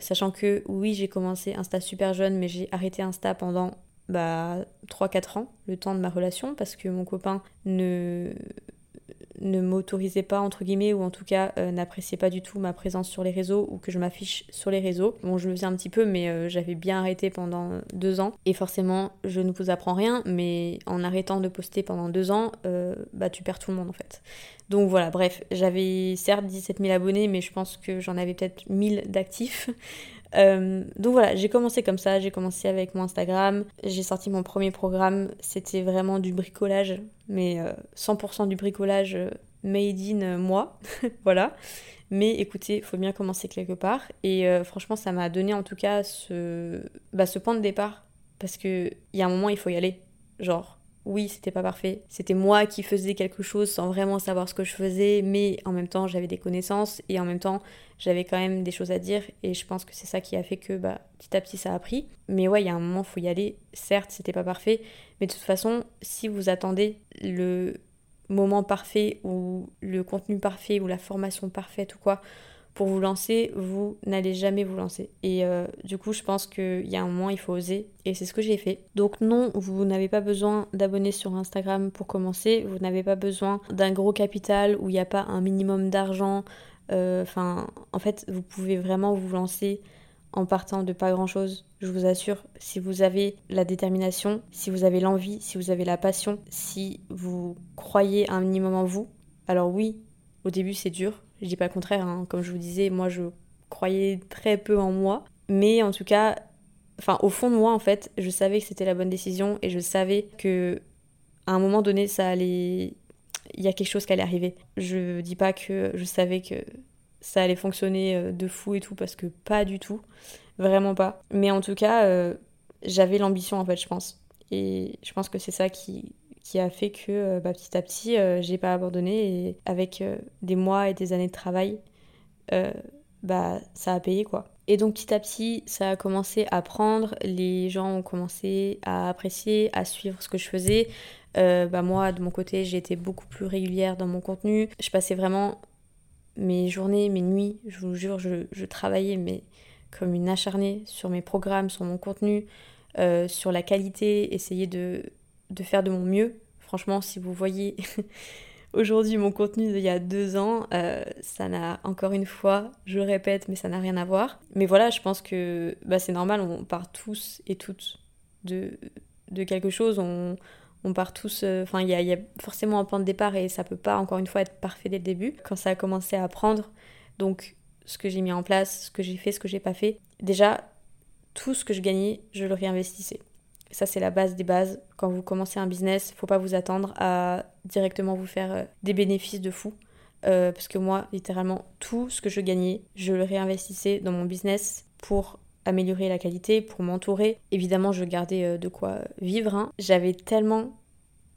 sachant que oui, j'ai commencé Insta super jeune, mais j'ai arrêté Insta pendant bah, 3-4 ans, le temps de ma relation, parce que mon copain ne ne m'autorisait pas, entre guillemets, ou en tout cas euh, n'appréciait pas du tout ma présence sur les réseaux ou que je m'affiche sur les réseaux. Bon, je le faisais un petit peu, mais euh, j'avais bien arrêté pendant deux ans. Et forcément, je ne vous apprends rien, mais en arrêtant de poster pendant deux ans, euh, bah tu perds tout le monde en fait. Donc voilà, bref, j'avais certes 17 000 abonnés, mais je pense que j'en avais peut-être 1000 d'actifs. Euh, donc voilà, j'ai commencé comme ça, j'ai commencé avec mon Instagram, j'ai sorti mon premier programme, c'était vraiment du bricolage, mais 100% euh, du bricolage euh, made in moi, voilà. Mais écoutez, faut bien commencer quelque part, et franchement ça m'a donné en tout cas ce, bah, ce point de départ, parce qu'il y a un moment il faut y aller, genre oui, c'était pas parfait. C'était moi qui faisais quelque chose sans vraiment savoir ce que je faisais, mais en même temps, j'avais des connaissances et en même temps, j'avais quand même des choses à dire et je pense que c'est ça qui a fait que bah, petit à petit ça a pris. Mais ouais, il y a un moment, faut y aller. Certes, c'était pas parfait, mais de toute façon, si vous attendez le moment parfait ou le contenu parfait ou la formation parfaite ou quoi, pour vous lancer, vous n'allez jamais vous lancer. Et euh, du coup, je pense qu'il y a un moment, il faut oser. Et c'est ce que j'ai fait. Donc non, vous n'avez pas besoin d'abonner sur Instagram pour commencer. Vous n'avez pas besoin d'un gros capital où il n'y a pas un minimum d'argent. Euh, enfin, en fait, vous pouvez vraiment vous lancer en partant de pas grand chose. Je vous assure, si vous avez la détermination, si vous avez l'envie, si vous avez la passion, si vous croyez un minimum en vous, alors oui, Au début, c'est dur. Je dis pas le contraire. hein. Comme je vous disais, moi, je croyais très peu en moi. Mais en tout cas, enfin, au fond de moi, en fait, je savais que c'était la bonne décision et je savais que à un moment donné, ça allait. Il y a quelque chose qui allait arriver. Je dis pas que je savais que ça allait fonctionner euh, de fou et tout, parce que pas du tout. Vraiment pas. Mais en tout cas, euh, j'avais l'ambition, en fait, je pense. Et je pense que c'est ça qui, qui a fait que euh, bah, petit à petit, euh, j'ai pas abandonné. Et avec euh, des mois et des années de travail, bah, ça a payé, quoi. Et donc petit à petit, ça a commencé à prendre, les gens ont commencé à apprécier, à suivre ce que je faisais. Bah moi, de mon côté, été beaucoup plus régulière dans mon contenu. Je passais vraiment mes journées, mes nuits, je vous jure, je, je travaillais mais comme une acharnée sur mes programmes, sur mon contenu, sur la qualité, essayer de, de faire de mon mieux. Franchement, si vous voyez aujourd'hui mon contenu d'il y a deux ans, euh, ça n'a encore une fois, je répète, mais ça n'a rien à voir. Mais voilà, je pense que bah, c'est normal, on part tous et toutes de, de quelque chose. On, on part tous, euh, enfin, il y, y a forcément un point de départ et ça peut pas, encore une fois, être parfait dès le début. Quand ça a commencé à prendre, donc ce que j'ai mis en place, ce que j'ai fait, ce que j'ai pas fait, déjà, tout ce que je gagnais, je le réinvestissais. Ça, c'est la base des bases. Quand vous commencez un business, faut pas vous attendre à directement vous faire euh, des bénéfices de fou. Euh, parce que moi, littéralement, tout ce que je gagnais, je le réinvestissais dans mon business pour améliorer la qualité, pour m'entourer. Évidemment, je gardais euh, de quoi vivre. hein. J'avais tellement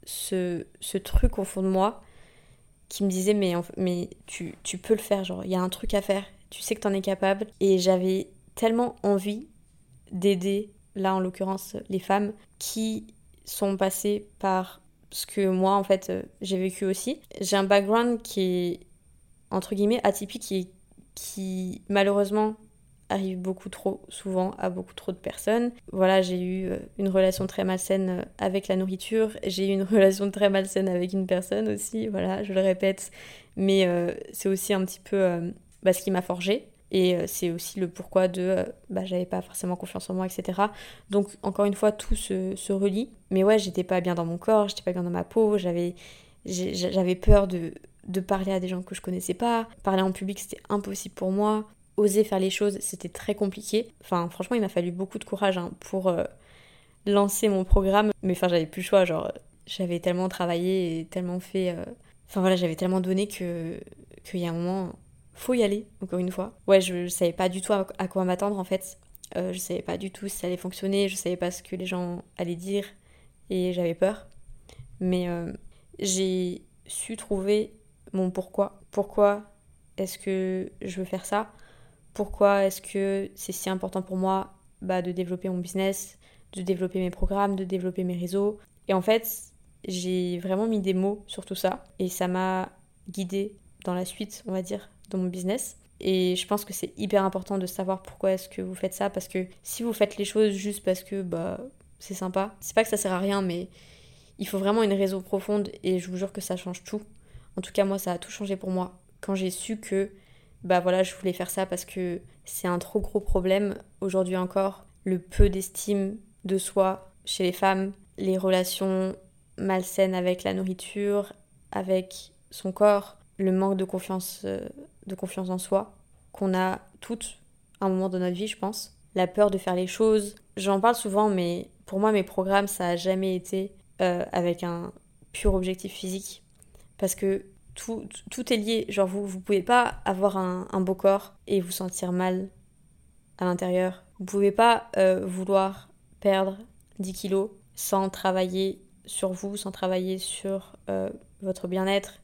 ce, truc au fond de moi qui me disait mais, mais tu, tu peux le faire, genre il y a un truc à faire, tu sais que t'en es capable. Et j'avais tellement envie d'aider, là en l'occurrence, les femmes qui sont passées par ce que moi en fait euh, j'ai vécu aussi. J'ai un background qui est entre guillemets atypique qui, qui malheureusement arrive beaucoup trop souvent à beaucoup trop de personnes. Voilà, j'ai eu euh, une relation très malsaine euh, avec la nourriture, j'ai eu une relation très malsaine avec une personne aussi, voilà, je le répète, mais c'est aussi un petit peu bah, ce qui m'a forgé. Et euh, c'est aussi le pourquoi de euh, bah, j'avais pas forcément confiance en moi, etc. Donc, encore une fois, tout se, se relie. Mais ouais, j'étais pas bien dans mon corps, j'étais pas bien dans ma peau, j'avais peur de, parler à des gens que je connaissais pas. Parler en public, c'était impossible pour moi. Oser faire les choses, c'était très compliqué. Enfin, franchement, il m'a fallu beaucoup de courage hein, pour euh, lancer mon programme. Mais enfin, j'avais plus le choix. Genre, j'avais tellement travaillé et tellement fait. Enfin voilà, j'avais tellement donné que qu'il y a un moment, faut y aller, encore une fois. Ouais, je, je savais pas du tout à, quoi m'attendre en fait. Euh, je savais pas du tout si ça allait fonctionner, je savais pas ce que les gens allaient dire et j'avais peur. Mais euh, j'ai su trouver mon pourquoi. Pourquoi est-ce que je veux faire ça? Pourquoi est-ce que c'est si important pour moi bah, de développer mon business, de développer mes programmes, de développer mes réseaux? Et en fait, j'ai vraiment mis des mots sur tout ça et ça m'a guidée dans la suite, on va dire, de mon business. Et je pense que c'est hyper important de savoir pourquoi est-ce que vous faites ça parce que si vous faites les choses juste parce que bah c'est sympa, c'est pas que ça sert à rien mais il faut vraiment une raison profonde et je vous jure que ça change tout. En tout cas, moi ça a tout changé pour moi quand j'ai su que bah voilà, je voulais faire ça parce que c'est un trop gros problème aujourd'hui encore, le peu d'estime de soi chez les femmes, les relations malsaines avec la nourriture, avec son corps, le manque de confiance, euh, de confiance en soi qu'on a toutes à un moment de notre vie, je pense. La peur de faire les choses. J'en parle souvent, mais pour moi, mes programmes, ça a jamais été euh, avec un pur objectif physique. Parce que tout, tout est lié. Genre, vous vous pouvez pas avoir un, un beau corps et vous sentir mal à l'intérieur. Vous pouvez pas euh, vouloir perdre 10 kilos sans travailler sur vous, sans travailler sur euh, votre bien-être.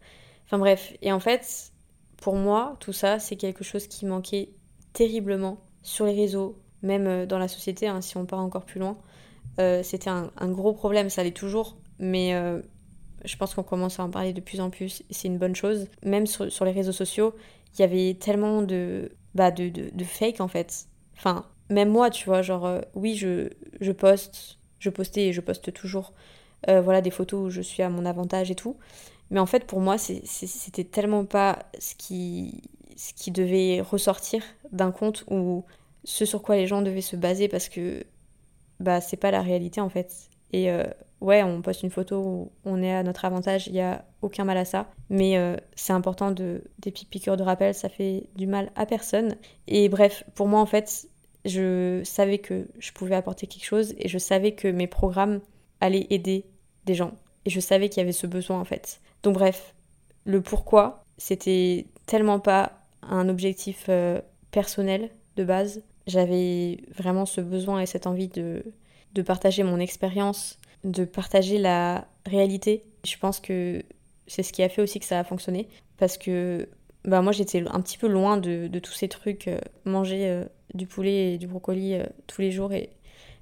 Enfin bref, et en fait, pour moi, tout ça, c'est quelque chose qui manquait terriblement sur les réseaux, même euh, dans la société, hein, si on part encore plus loin. Euh, C'était un, gros problème, ça l'est toujours, mais euh, je pense qu'on commence à en parler de plus en plus, c'est une bonne chose. Même sur, les réseaux sociaux, il y avait tellement de, bah, de, de, fake en fait. Enfin, même moi, tu vois, genre, oui, je, je poste, je postais et je poste toujours, voilà, des photos où je suis à mon avantage et tout. Mais en fait, pour moi, c'était tellement pas ce qui, devait ressortir d'un compte ou ce sur quoi les gens devaient se baser parce que bah, c'est pas la réalité en fait. Et euh, ouais, on poste une photo où on est à notre avantage, il n'y a aucun mal à ça. Mais euh, c'est important de des petites piqûres de rappel, ça fait du mal à personne. Et bref, pour moi en fait, je savais que je pouvais apporter quelque chose et je savais que mes programmes allaient aider des gens. Et je savais qu'il y avait ce besoin en fait. Donc bref, le pourquoi, c'était tellement pas un objectif euh, personnel de base. J'avais vraiment ce besoin et cette envie de, de partager mon expérience, de partager la réalité. Je pense que c'est ce qui a fait aussi que ça a fonctionné. Parce que bah, moi j'étais un petit peu loin de, tous ces trucs, euh, manger euh, du poulet et du brocoli tous les jours et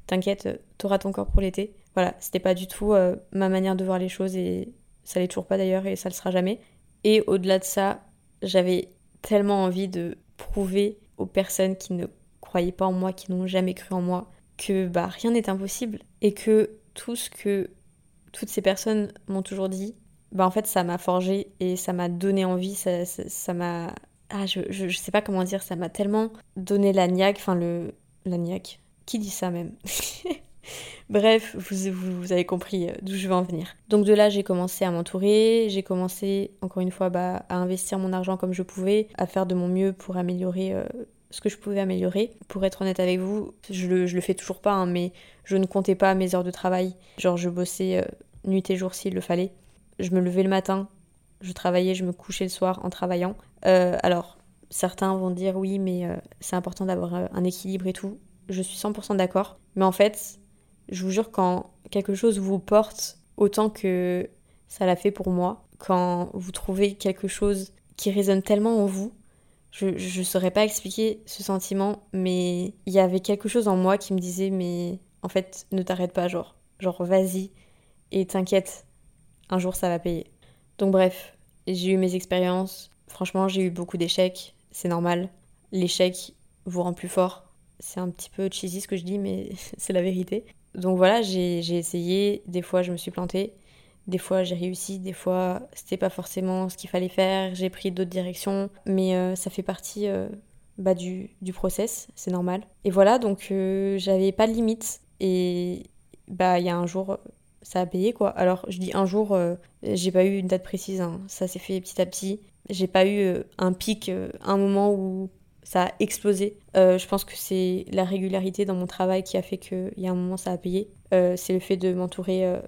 t'inquiète, t'auras ton corps pour l'été. Voilà, c'était pas du tout ma manière de voir les choses et ça l'est toujours pas d'ailleurs et ça le sera jamais. Et au-delà de ça, j'avais tellement envie de prouver aux personnes qui ne croyaient pas en moi, qui n'ont jamais cru en moi, que bah, rien n'est impossible et que tout ce que toutes ces personnes m'ont toujours dit, bah, en fait, ça m'a forgé et ça m'a donné envie, ça m'a. ah, je, je, sais pas comment dire, ça m'a tellement donné la niaque, enfin le. La niaque. Qui dit ça même? Bref, vous, vous, avez compris euh, d'où je veux en venir. Donc de là, j'ai commencé à m'entourer, j'ai commencé, encore une fois, bah, à investir mon argent comme je pouvais, à faire de mon mieux pour améliorer euh, ce que je pouvais améliorer. Pour être honnête avec vous, je le, le fais toujours pas, hein, mais je ne comptais pas mes heures de travail. Genre, je bossais euh, nuit et jour s'il le fallait. Je me levais le matin, je travaillais, je me couchais le soir en travaillant. alors, certains vont dire oui, mais c'est important d'avoir un équilibre et tout. Je suis 100% d'accord. Mais en fait, je vous jure, quand quelque chose vous porte autant que ça l'a fait pour moi, quand vous trouvez quelque chose qui résonne tellement en vous, je ne saurais pas expliquer ce sentiment, mais il y avait quelque chose en moi qui me disait, mais en fait, ne t'arrête pas, genre, genre vas-y et t'inquiète, un jour ça va payer. Donc bref, j'ai eu mes expériences, franchement j'ai eu beaucoup d'échecs, c'est normal. L'échec vous rend plus fort. C'est un petit peu cheesy ce que je dis, mais c'est la vérité donc voilà, j'ai essayé, des fois je me suis plantée, des fois j'ai réussi, des fois c'était pas forcément ce qu'il fallait faire, j'ai pris d'autres directions, mais euh, ça fait partie euh, bah, du, du, process, c'est normal. Et voilà, donc euh, j'avais pas de limite, et bah il y a un jour, ça a payé quoi. Alors je dis un jour, j'ai pas eu une date précise, hein. ça s'est fait petit à petit. J'ai pas eu un pic, un moment où ça a explosé. Euh, je pense que c'est la régularité dans mon travail qui a fait qu'il y a un moment ça a payé. Euh, c'est le fait de m'entourer, euh,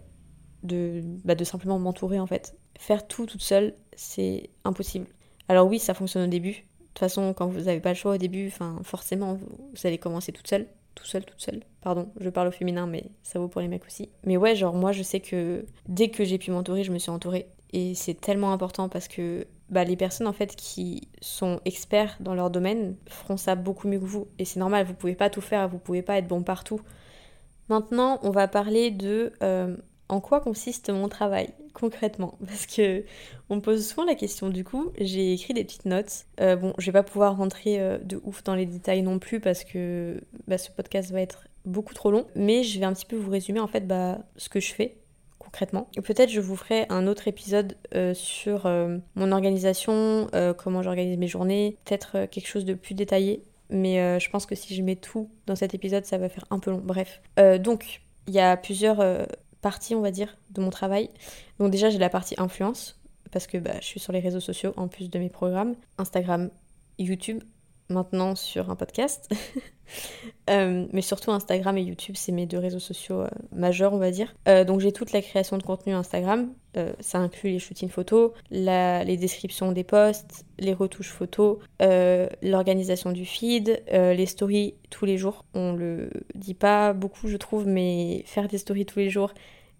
de, bah, de simplement m'entourer en fait. Faire tout toute seule, c'est impossible. Alors oui, ça fonctionne au début. De toute façon, quand vous n'avez pas le choix au début, forcément, vous, vous allez commencer toute seule. Tout seul, toute seule. Pardon, je parle au féminin, mais ça vaut pour les mecs aussi. Mais ouais, genre moi, je sais que dès que j'ai pu m'entourer, je me suis entourée. Et c'est tellement important parce que bah, les personnes en fait qui sont experts dans leur domaine feront ça beaucoup mieux que vous. Et c'est normal, vous pouvez pas tout faire, vous pouvez pas être bon partout. Maintenant, on va parler de euh, en quoi consiste mon travail concrètement. Parce que on me pose souvent la question. Du coup j'ai écrit des petites notes. Euh, bon je vais pas pouvoir rentrer euh, de ouf dans les détails non plus parce que bah, ce podcast va être beaucoup trop long. Mais je vais un petit peu vous résumer en fait bah, ce que je fais concrètement. Peut-être je vous ferai un autre épisode euh, sur euh, mon organisation, euh, comment j'organise mes journées, peut-être quelque chose de plus détaillé. Mais je pense que si je mets tout dans cet épisode, ça va faire un peu long. Bref. donc, il y a plusieurs parties, on va dire, de mon travail. Donc déjà, j'ai la partie influence, parce que bah, je suis sur les réseaux sociaux en plus de mes programmes. Instagram, YouTube, maintenant sur un podcast. Euh, mais surtout Instagram et YouTube, c'est mes deux réseaux sociaux euh, majeurs, on va dire. Euh, donc j'ai toute la création de contenu Instagram. ça inclut les shootings photos, les descriptions des posts, les retouches photos, l'organisation du feed, les stories tous les jours. On le dit pas beaucoup, je trouve, mais faire des stories tous les jours,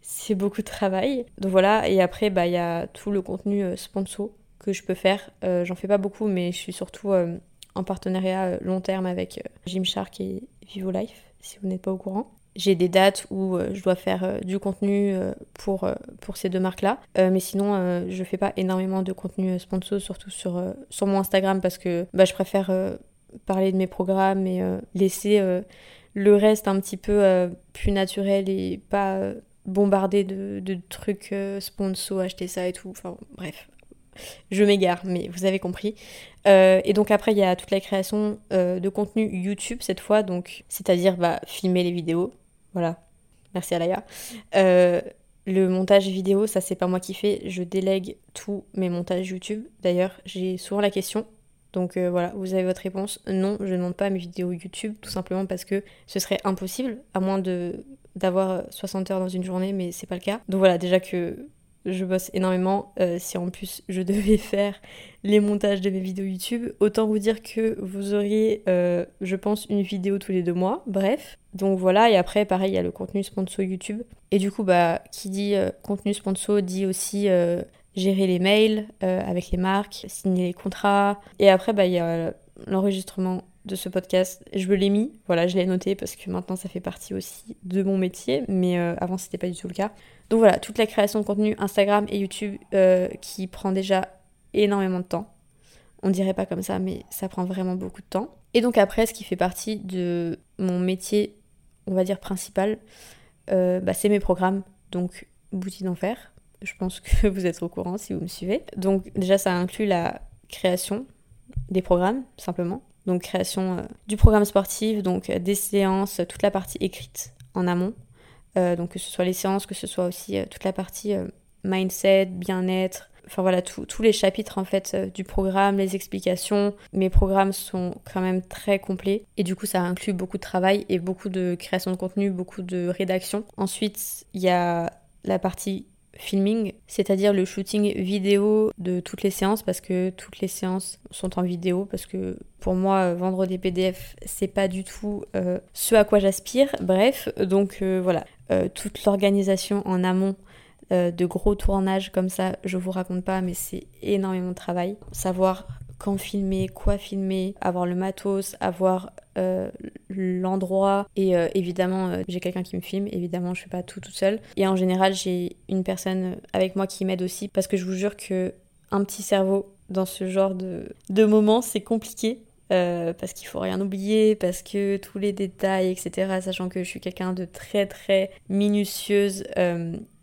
c'est beaucoup de travail. Donc voilà, et après, bah, il y a tout le contenu sponsor que je peux faire. J'en fais pas beaucoup, mais je suis surtout en partenariat euh, long terme avec euh, Gymshark et Vivo Life, si vous n'êtes pas au courant. J'ai des dates où euh, je dois faire du contenu pour, pour ces deux marques-là. mais sinon, je fais pas énormément de contenu sponsor, surtout sur, sur mon Instagram, parce que bah, je préfère parler de mes programmes et laisser le reste un petit peu plus naturel et pas bombardé de, de trucs sponsor, acheter ça et tout. Enfin bref, je m'égare, mais vous avez compris. Euh, et donc après, il y a toute la création euh, de contenu YouTube cette fois, donc c'est-à-dire bah, filmer les vidéos, voilà. Merci Alaya. le montage vidéo, ça c'est pas moi qui fais, je délègue tous mes montages YouTube. D'ailleurs, j'ai souvent la question, donc voilà, vous avez votre réponse. Non, je ne monte pas mes vidéos YouTube, tout simplement parce que ce serait impossible, à moins de d'avoir 60 heures dans une journée, mais c'est pas le cas. Donc voilà, déjà que je bosse énormément. Euh, si en plus je devais faire les montages de mes vidéos YouTube, autant vous dire que vous auriez, euh, je pense, une vidéo tous les deux mois. Bref. Donc voilà, et après, pareil, il y a le contenu sponsor YouTube. Et du coup, bah, qui dit euh, contenu sponsor dit aussi gérer les mails avec les marques, signer les contrats. Et après, bah, il y a l'enregistrement de ce podcast. Je l'ai mis, voilà, je l'ai noté parce que maintenant ça fait partie aussi de mon métier, mais avant c'était pas du tout le cas. Donc voilà, toute la création de contenu Instagram et YouTube euh, qui prend déjà énormément de temps. On dirait pas comme ça, mais ça prend vraiment beaucoup de temps. Et donc après, ce qui fait partie de mon métier, on va dire principal, euh, bah, c'est mes programmes. Donc Boutique d'enfer. Je pense que vous êtes au courant si vous me suivez. Donc déjà, ça inclut la création des programmes, simplement. Donc création euh, du programme sportif, donc des séances, toute la partie écrite en amont, euh, donc que ce soit les séances, que ce soit aussi euh, toute la partie euh, mindset, bien-être, enfin voilà, tous les chapitres en fait du programme, les explications. Mes programmes sont quand même très complets et du coup ça inclut beaucoup de travail et beaucoup de création de contenu, beaucoup de rédaction. Ensuite, il y a la partie filming, c'est-à-dire le shooting vidéo de toutes les séances parce que toutes les séances sont en vidéo parce que pour moi vendre des PDF c'est pas du tout euh, ce à quoi j'aspire. Bref, donc euh, voilà, euh, toute l'organisation en amont de gros tournages comme ça, je vous raconte pas mais c'est énormément de travail. Savoir quand filmer, quoi filmer, avoir le matos, avoir euh, l'endroit et euh, évidemment euh, j'ai quelqu'un qui me filme, évidemment je fais pas tout tout seul et en général j'ai une personne avec moi qui m'aide aussi parce que je vous jure que un petit cerveau dans ce genre de, de moments c'est compliqué parce qu'il faut rien oublier, parce que tous les détails, etc. Sachant que je suis quelqu'un de très très minutieuse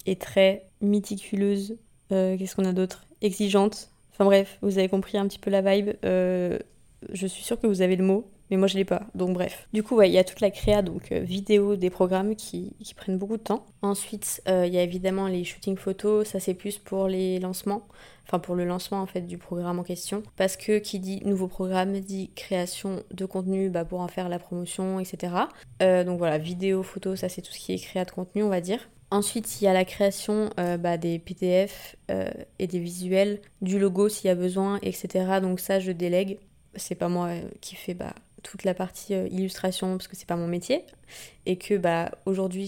et très méticuleuse. Qu'est-ce qu'on a d'autre? Exigeante. Enfin bref, vous avez compris un petit peu la vibe. je suis sûre que vous avez le mot mais moi je l'ai pas, donc bref. Du coup, il y a toute la créa, donc euh, vidéo des programmes qui, prennent beaucoup de temps. Ensuite, euh, il y a évidemment les shootings photos, ça c'est plus pour les lancements, enfin pour le lancement en fait du programme en question. Parce que qui dit nouveau programme dit création de contenu bah, pour en faire la promotion, etc. Euh, donc voilà, vidéo, photo, ça c'est tout ce qui est créa de contenu, on va dire. Ensuite, il y a la création bah, des PDF et des visuels, du logo s'il y a besoin, etc. Donc ça, je délègue. C'est pas moi qui fais bah, toute la partie euh, illustration parce que c'est pas mon métier et que bah aujourd'hui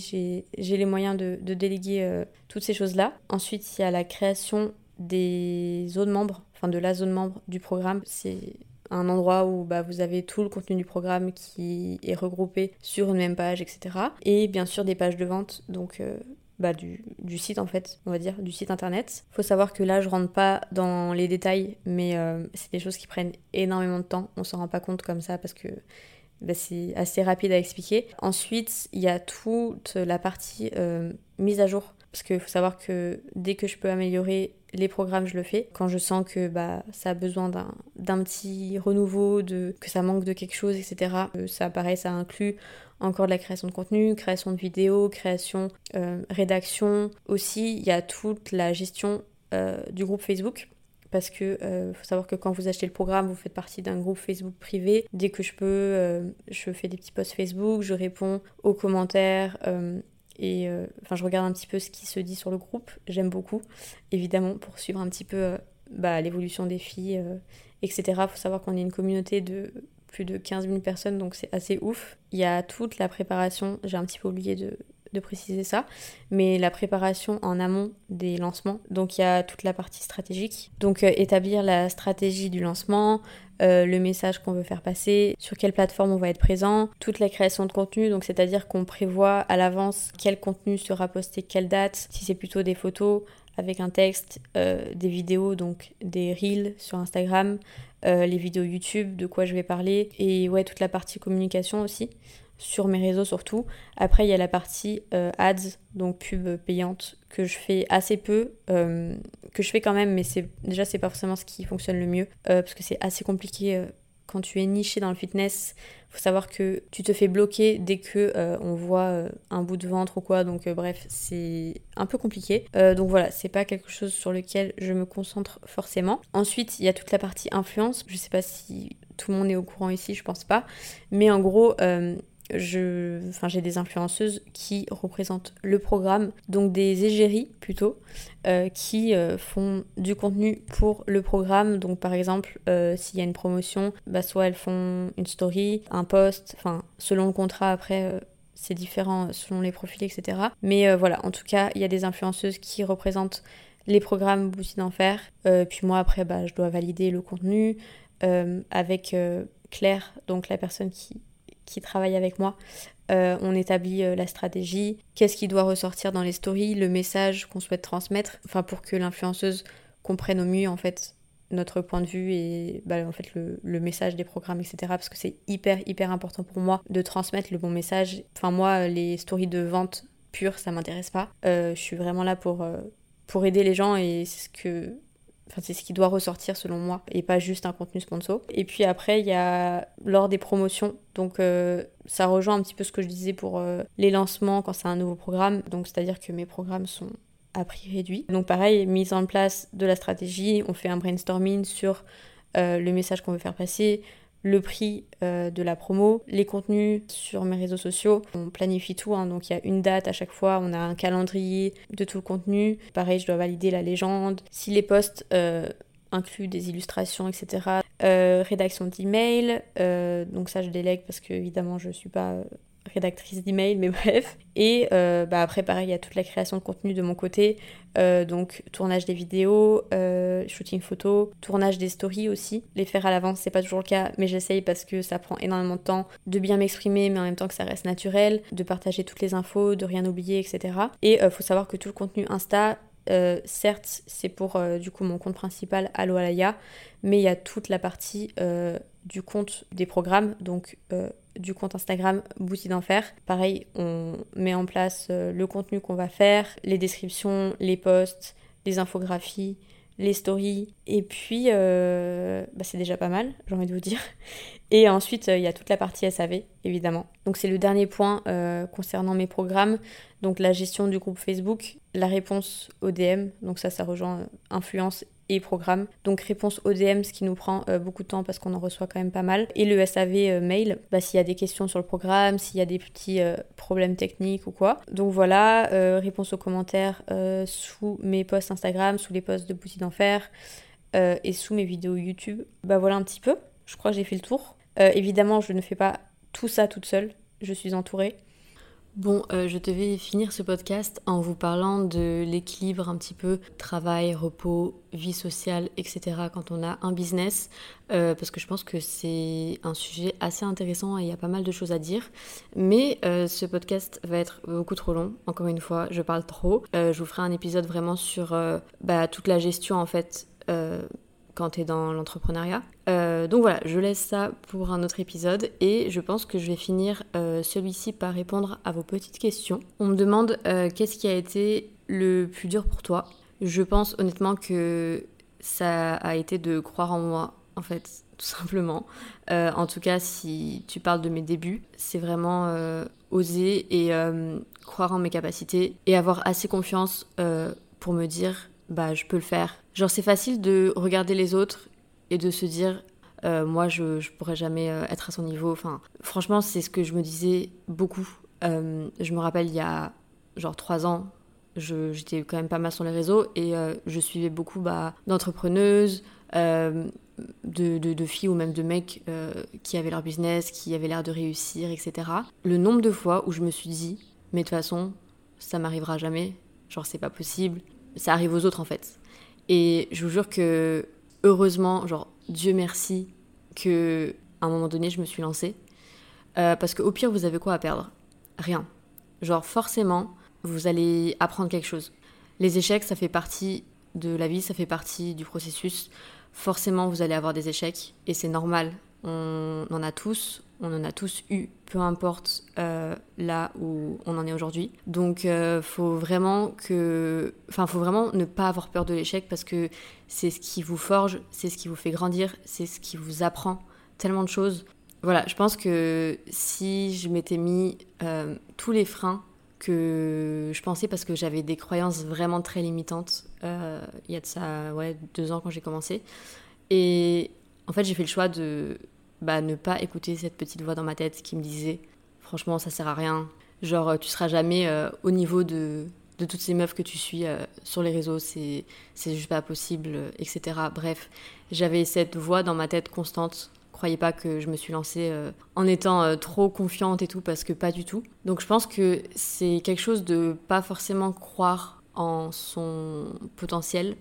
j'ai les moyens de, déléguer euh, toutes ces choses là ensuite il y a la création des zones membres enfin de la zone membre du programme c'est un endroit où bah, vous avez tout le contenu du programme qui est regroupé sur une même page, etc. Et bien sûr des pages de vente, donc euh, bah, du, site en fait, on va dire, du site internet. Faut savoir que là, je rentre pas dans les détails, mais euh, c'est des choses qui prennent énormément de temps. On s'en rend pas compte comme ça parce que bah, c'est assez rapide à expliquer. Ensuite, il y a toute la partie euh, mise à jour. Parce qu'il faut savoir que dès que je peux améliorer les programmes, je le fais. Quand je sens que bah, ça a besoin d'un petit renouveau, de, que ça manque de quelque chose, etc., euh, ça pareil, ça inclut encore de la création de contenu, création de vidéos, création, euh, rédaction. Aussi, il y a toute la gestion euh, du groupe Facebook. Parce que faut savoir que quand vous achetez le programme, vous faites partie d'un groupe Facebook privé. Dès que je peux, je fais des petits posts Facebook, je réponds aux commentaires et enfin je regarde un petit peu ce qui se dit sur le groupe. J'aime beaucoup, évidemment, pour suivre un petit peu bah, l'évolution des filles, etc. Il faut savoir qu'on est une communauté de plus de 15 000 personnes, donc c'est assez ouf. Il y a toute la préparation, j'ai un petit peu oublié de, préciser ça, mais la préparation en amont des lancements. Donc il y a toute la partie stratégique. Donc euh, établir la stratégie du lancement, euh, le message qu'on veut faire passer, sur quelle plateforme on va être présent, toute la création de contenu, donc c'est-à-dire qu'on prévoit à l'avance quel contenu sera posté, quelle date, si c'est plutôt des photos avec un texte, euh, des vidéos, donc des reels sur Instagram, les vidéos YouTube, de quoi je vais parler, et ouais, toute la partie communication aussi, sur mes réseaux surtout. Après, il y a la partie euh, ads, donc pub payante, que je fais assez peu, euh, que je fais quand même, mais c'est déjà, c'est pas forcément ce qui fonctionne le mieux, parce que c'est assez compliqué quand tu es niché dans le fitness, faut savoir que tu te fais bloquer dès que euh, on voit euh, un bout de ventre ou quoi. Donc bref, c'est un peu compliqué. donc voilà, c'est pas quelque chose sur lequel je me concentre forcément. Ensuite, il y a toute la partie influence. Je sais pas si tout le monde est au courant ici, je pense pas. Mais en gros, je, enfin, j'ai des influenceuses qui représentent le programme, donc des égéries plutôt, euh, qui euh, font du contenu pour le programme. Donc par exemple, euh, s'il y a une promotion, bah, soit elles font une story, un post, enfin selon le contrat après. c'est différent selon les profils, etc. Mais voilà, en tout cas, il y a des influenceuses qui représentent les programmes Boutique d'Enfer. puis moi, après, bah, je dois valider le contenu avec Claire, donc la personne qui qui travaille avec moi. Euh, on établit euh, la stratégie, qu'est-ce qui doit ressortir dans les stories, le message qu'on souhaite transmettre, enfin pour que l'influenceuse comprenne au mieux en fait notre point de vue et bah, en fait le, message des programmes etc parce que c'est hyper hyper important pour moi de transmettre le bon message. Enfin moi les stories de vente pure ça m'intéresse pas. Euh, je suis vraiment là pour pour aider les gens et ce que Enfin, c'est ce qui doit ressortir selon moi et pas juste un contenu sponsor. Et puis après, il y a lors des promotions. Donc euh, ça rejoint un petit peu ce que je disais pour euh, les lancements quand c'est un nouveau programme. Donc c'est-à-dire que mes programmes sont à prix réduit. Donc pareil, mise en place de la stratégie, on fait un brainstorming sur euh, le message qu'on veut faire passer, le prix euh, de la promo, les contenus sur mes réseaux sociaux. On planifie tout, hein. donc il y a une date à chaque fois, on a un calendrier de tout le contenu. Pareil, je dois valider la légende. Si les posts euh, incluent des illustrations, etc. Euh, rédaction d'email, donc ça je délègue parce que évidemment je suis pas rédactrice d'email, mais bref. Et euh, bah après, pareil, il y a toute la création de contenu de mon côté. Euh, donc, tournage des vidéos, euh, shooting photo, tournage des stories aussi. Les faire à l'avance, c'est pas toujours le cas, mais j'essaye parce que ça prend énormément de temps de bien m'exprimer, mais en même temps que ça reste naturel, de partager toutes les infos, de rien oublier, etc. Et faut savoir que tout le contenu Insta, certes, c'est pour du coup mon compte principal Allo Alaya, mais il y a toute la partie du compte des programmes, donc du compte Instagram Boutique d'Enfer. Pareil, on met en place euh, le contenu qu'on va faire, les descriptions, les posts, les infographies, les stories. Et puis, euh, bah, c'est déjà pas mal, j'ai envie de vous dire. Et ensuite, euh, il y a toute la partie SAV, évidemment. Donc, c'est le dernier point concernant mes programmes. Donc, la gestion du groupe Facebook, la réponse au DM. Donc, ça, ça rejoint influence et programme. Donc réponse ODM, ce qui nous prend euh, beaucoup de temps parce qu'on en reçoit quand même pas mal. Et le SAV euh, mail, bah, s'il y a des questions sur le programme, s'il y a des petits euh, problèmes techniques ou quoi. Donc voilà, réponse aux commentaires sous mes posts Instagram, sous les posts de Boutique d'Enfer et sous mes vidéos YouTube. Bah voilà un petit peu, je crois que j'ai fait le tour. évidemment, je ne fais pas tout ça toute seule, je suis entourée. Bon, euh, je devais finir ce podcast en vous parlant de l'équilibre un petit peu travail, repos, vie sociale, etc. quand on a un business, euh, parce que je pense que c'est un sujet assez intéressant et il y a pas mal de choses à dire. Mais euh, ce podcast va être beaucoup trop long, encore une fois, je parle trop. je vous ferai un épisode vraiment sur bah, toute la gestion en fait quand tu es dans l'entrepreneuriat. Euh, donc voilà, je laisse ça pour un autre épisode et je pense que je vais finir euh, celui-ci par répondre à vos petites questions. On me demande euh, qu'est-ce qui a été le plus dur pour toi? Je pense honnêtement que ça a été de croire en moi, en fait, tout simplement. en tout cas, si tu parles de mes débuts, c'est vraiment oser et croire en mes capacités et avoir assez confiance pour me dire bah je peux le faire. Genre c'est facile de regarder les autres et de se dire euh, moi je, je pourrais jamais euh, être à son niveau. Enfin franchement c'est ce que je me disais beaucoup. Euh, je me rappelle il y a genre trois ans j'étais quand même pas mal sur les réseaux et je suivais beaucoup bah, d'entrepreneuses, de, de, de, filles ou même de mecs qui avaient leur business, qui avaient l'air de réussir, etc. Le nombre de fois où je me suis dit, mais de toute façon, ça m'arrivera jamais, genre c'est pas possible, ça arrive aux autres en fait. Et je vous jure que heureusement, genre Dieu merci que à un moment donné je me suis lancée. Euh, parce qu'au pire, vous avez quoi à perdre? Rien. Genre forcément, vous allez apprendre quelque chose. Les échecs, ça fait partie de la vie, ça fait partie du processus. Forcément, vous allez avoir des échecs et c'est normal. On en a tous, on en a tous eu, peu importe euh, là où on en est aujourd'hui. Donc, euh, faut vraiment que, enfin, faut vraiment ne pas avoir peur de l'échec parce que c'est ce qui vous forge, c'est ce qui vous fait grandir, c'est ce qui vous apprend tellement de choses. Voilà, je pense que si je m'étais mis tous les freins que je pensais parce que j'avais des croyances vraiment très limitantes il y a de ça ouais, deux ans quand j'ai commencé. Et en fait, j'ai fait le choix de bah, ne pas écouter cette petite voix dans ma tête qui me disait franchement, ça sert à rien. Genre, tu seras jamais euh, au niveau de, de, toutes ces meufs que tu suis euh, sur les réseaux, c'est juste pas possible, etc. Bref, j'avais cette voix dans ma tête constante. Croyez pas que je me suis lancée euh, en étant trop confiante et tout, parce que pas du tout. Donc je pense que c'est quelque chose de pas forcément croire en son potentiel,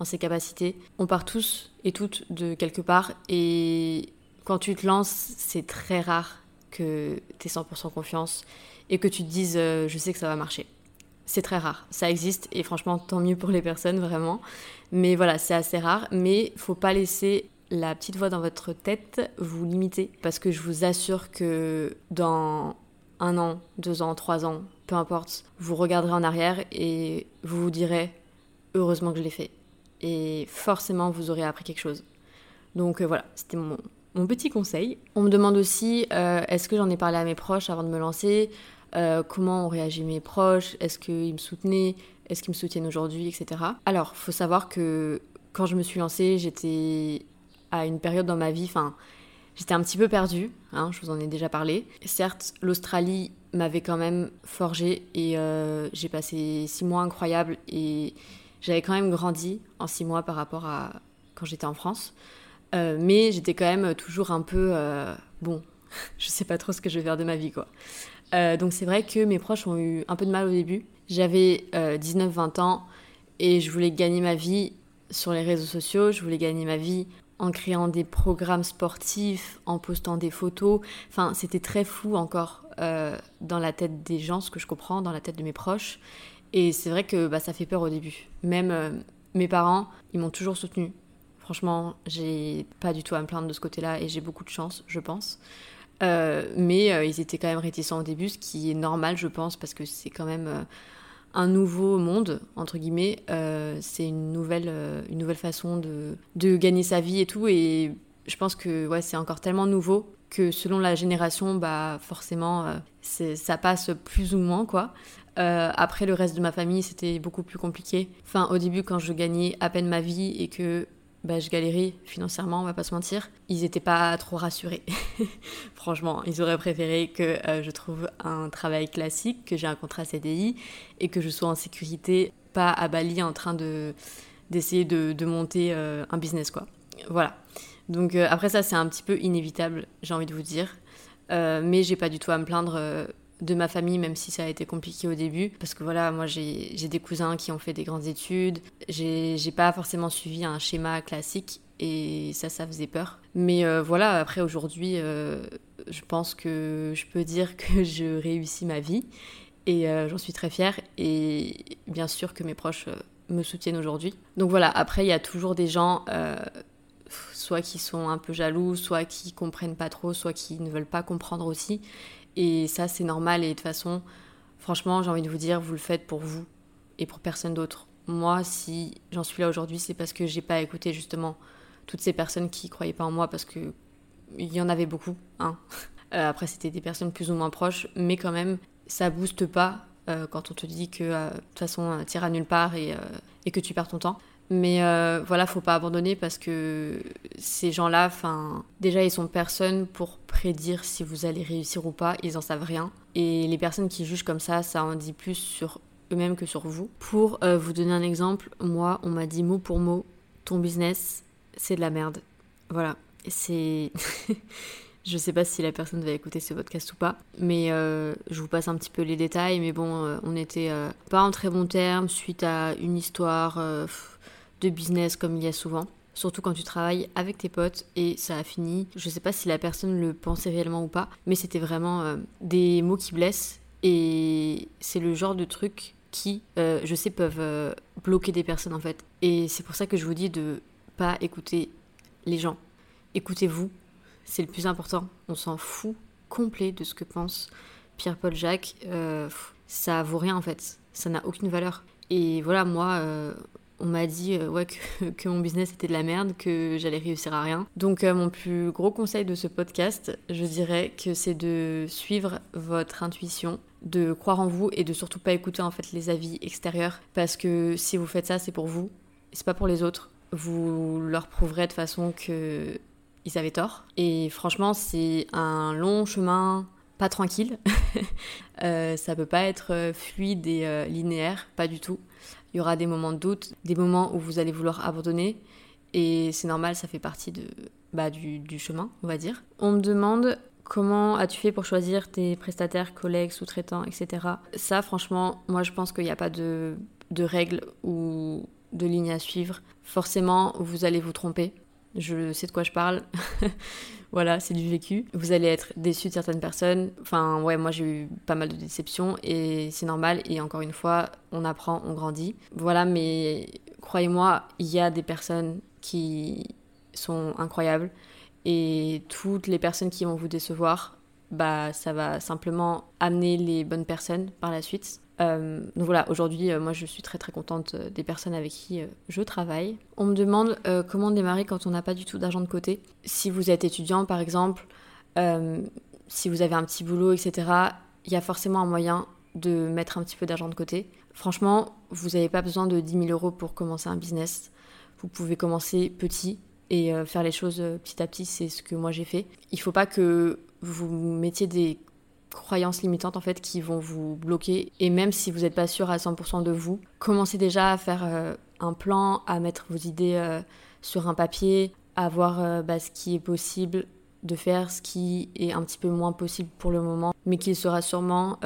en ses capacités. On part tous et toutes de quelque part et quand tu te lances, c'est très rare que tu aies 100% confiance et que tu te dises euh, je sais que ça va marcher. C'est très rare, ça existe et franchement tant mieux pour les personnes vraiment. Mais voilà, c'est assez rare, mais faut pas laisser la petite voix dans votre tête vous limiter parce que je vous assure que dans un an, deux ans, trois ans, peu importe, vous regarderez en arrière et vous vous direz heureusement que je l'ai fait. Et forcément, vous aurez appris quelque chose. Donc euh, voilà, c'était mon, mon petit conseil. On me demande aussi euh, est-ce que j'en ai parlé à mes proches avant de me lancer euh, Comment ont réagi mes proches Est-ce qu'ils me soutenaient Est-ce qu'ils me soutiennent aujourd'hui Etc. Alors, faut savoir que quand je me suis lancée, j'étais à une période dans ma vie, enfin, j'étais un petit peu perdue, hein, je vous en ai déjà parlé. Certes, l'Australie m'avait quand même forgé et euh, j'ai passé six mois incroyables et j'avais quand même grandi en six mois par rapport à quand j'étais en France. Euh, mais j'étais quand même toujours un peu euh, bon, je sais pas trop ce que je vais faire de ma vie quoi. Euh, donc c'est vrai que mes proches ont eu un peu de mal au début. J'avais 19-20 ans et je voulais gagner ma vie sur les réseaux sociaux, je voulais gagner ma vie en créant des programmes sportifs, en postant des photos. Enfin, c'était très fou encore dans la tête des gens, ce que je comprends, dans la tête de mes proches. Et c'est vrai que bah, ça fait peur au début. Même mes parents, ils m'ont toujours soutenu. Franchement, j'ai pas du tout à me plaindre de ce côté-là et j'ai beaucoup de chance, je pense. Euh, mais euh, ils étaient quand même réticents au début, ce qui est normal, je pense, parce que c'est quand même euh, un nouveau monde, entre guillemets. c'est une nouvelle, une nouvelle façon de, gagner sa vie et tout. Et je pense que ouais, c'est encore tellement nouveau que selon la génération, bah, forcément, ça passe plus ou moins, quoi. après, le reste de ma famille, c'était beaucoup plus compliqué. Enfin, au début, quand je gagnais à peine ma vie et que bah, je galérais financièrement, on va pas se mentir. Ils étaient pas trop rassurés. Franchement, ils auraient préféré que euh, je trouve un travail classique, que j'ai un contrat CDI et que je sois en sécurité, pas à Bali en train de d'essayer de, de, monter euh, un business quoi. Voilà. Donc euh, après ça, c'est un petit peu inévitable, j'ai envie de vous dire. mais j'ai pas du tout à me plaindre de ma famille, même si ça a été compliqué au début. Parce que voilà, moi j'ai des cousins qui ont fait des grandes études. J'ai pas forcément suivi un schéma classique et ça, ça faisait peur. Mais euh, voilà, après aujourd'hui, euh, je pense que je peux dire que je réussis ma vie et euh, j'en suis très fière. Et bien sûr que mes proches me soutiennent aujourd'hui. Donc voilà, après, il y a toujours des gens soit qui sont un peu jaloux, soit qui comprennent pas trop, soit qui ne veulent pas comprendre aussi. Et ça, c'est normal. Et de toute façon, franchement, j'ai envie de vous dire, vous le faites pour vous et pour personne d'autre. Moi, si j'en suis là aujourd'hui, c'est parce que j'ai pas écouté justement toutes ces personnes qui croyaient pas en moi, parce que il y en avait beaucoup. Hein. Euh, après, c'était des personnes plus ou moins proches, mais quand même, ça booste pas euh, quand on te dit que euh, de toute façon, tu iras nulle part et, et, que tu perds ton temps. Mais euh, voilà, faut pas abandonner parce que ces gens-là, enfin, déjà ils sont personne pour prédire si vous allez réussir ou pas, ils en savent rien. Et les personnes qui jugent comme ça, ça en dit plus sur eux-mêmes que sur vous. Pour euh, vous donner un exemple, moi, on m'a dit mot pour mot, ton business, c'est de la merde. Voilà, c'est... Je sais pas si la personne va écouter ce podcast ou pas, mais euh, je vous passe un petit peu les détails. Mais bon, on était pas en très bons termes suite à une histoire de business comme il y a souvent. Surtout quand tu travailles avec tes potes et ça a fini. Je sais pas si la personne le pensait réellement ou pas, mais c'était vraiment euh, des mots qui blessent et c'est le genre de truc qui, euh, je sais, peuvent euh, bloquer des personnes en fait. Et c'est pour ça que je vous dis de pas écouter les gens. Écoutez-vous, c'est le plus important. On s'en fout complet de ce que pense Pierre-Paul Jacques. ça vaut rien en fait. Ça n'a aucune valeur. Et voilà, moi, on m'a dit euh, que, mon business était de la merde, que j'allais réussir à rien. Donc euh, mon plus gros conseil de ce podcast, je dirais que c'est de suivre votre intuition, de croire en vous et de surtout pas écouter en fait les avis extérieurs parce que si vous faites ça, c'est pour vous, c'est pas pour les autres. Vous leur prouverez de façon que ils avaient tort. Et franchement, c'est un long chemin pas tranquille. euh, ça peut pas être fluide et euh, linéaire, pas du tout. Il y aura des moments de doute, des moments où vous allez vouloir abandonner. Et c'est normal, ça fait partie de, bah, du, chemin, on va dire. On me demande comment as-tu fait pour choisir tes prestataires, collègues, sous-traitants, etc. Ça, franchement, moi je pense qu'il n'y a pas de, de règles ou de lignes à suivre. Forcément, vous allez vous tromper. Je sais de quoi je parle. voilà, c'est du vécu. Vous allez être déçu de certaines personnes. Enfin, ouais, moi j'ai eu pas mal de déceptions et c'est normal. Et encore une fois, on apprend, on grandit. Voilà, mais croyez-moi, il y a des personnes qui sont incroyables et toutes les personnes qui vont vous décevoir, bah ça va simplement amener les bonnes personnes par la suite. Euh, donc voilà, aujourd'hui, euh, moi je suis très très contente euh, des personnes avec qui je travaille. On me demande comment démarrer quand on n'a pas du tout d'argent de côté. Si vous êtes étudiant par exemple, si vous avez un petit boulot, etc., il y a forcément un moyen de mettre un petit peu d'argent de côté. Franchement, vous n'avez pas besoin de 10 000 euros pour commencer un business. Vous pouvez commencer petit et faire les choses petit à petit, c'est ce que moi j'ai fait. Il ne faut pas que vous mettiez des croyances limitantes en fait qui vont vous bloquer. Et même si vous n'êtes pas sûr à 100% de vous, commencez déjà à faire euh, un plan, à mettre vos idées euh, sur un papier, à voir euh, bah, ce qui est possible de faire, ce qui est un petit peu moins possible pour le moment, mais qui sera sûrement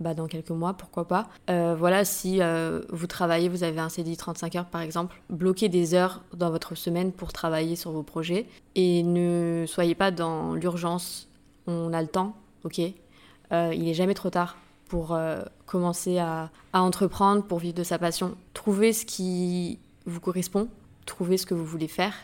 bah, dans quelques mois, pourquoi pas. voilà, si vous travaillez, vous avez un CDI 35 heures par exemple, bloquez des heures dans votre semaine pour travailler sur vos projets. Et ne soyez pas dans l'urgence, on a le temps, ok? Euh, il n'est jamais trop tard pour euh, commencer à, entreprendre, pour vivre de sa passion. Trouvez ce qui vous correspond, trouvez ce que vous voulez faire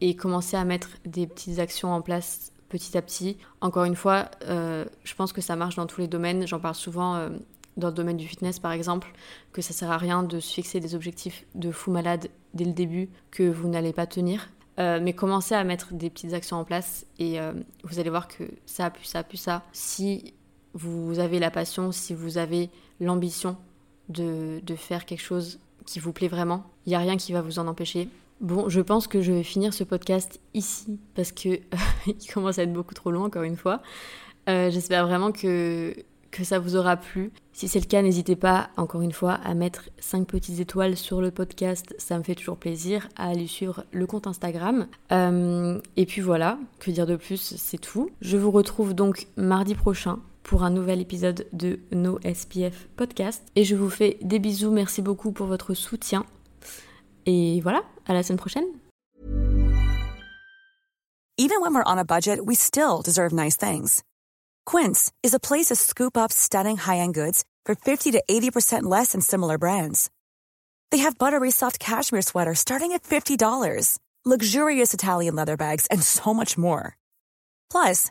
et commencez à mettre des petites actions en place petit à petit. Encore une fois, euh, je pense que ça marche dans tous les domaines. J'en parle souvent dans le domaine du fitness par exemple, que ça sert à rien de se fixer des objectifs de fou malade dès le début que vous n'allez pas tenir. mais commencez à mettre des petites actions en place et vous allez voir que ça pu ça, pu ça. Si vous avez la passion, si vous avez l'ambition de, faire quelque chose qui vous plaît vraiment, il n'y a rien qui va vous en empêcher. Bon, je pense que je vais finir ce podcast ici parce que il commence à être beaucoup trop long encore une fois. Euh, j'espère vraiment que, que ça vous aura plu. Si c'est le cas, n'hésitez pas encore une fois à mettre 5 petites étoiles sur le podcast, ça me fait toujours plaisir, à aller suivre le compte Instagram. Euh, et puis voilà, que dire de plus, c'est tout. Je vous retrouve donc mardi prochain pour un nouvel épisode de No SPF Podcast. Et je vous fais des bisous, merci beaucoup pour votre soutien. Et voilà, à la semaine prochaine. Even when we're on a budget, we still deserve nice things. Quince is a place to scoop up stunning high-end goods for 50 to 80% less than similar brands. They have buttery soft cashmere sweaters starting at $50, luxurious Italian leather bags, and so much more. Plus,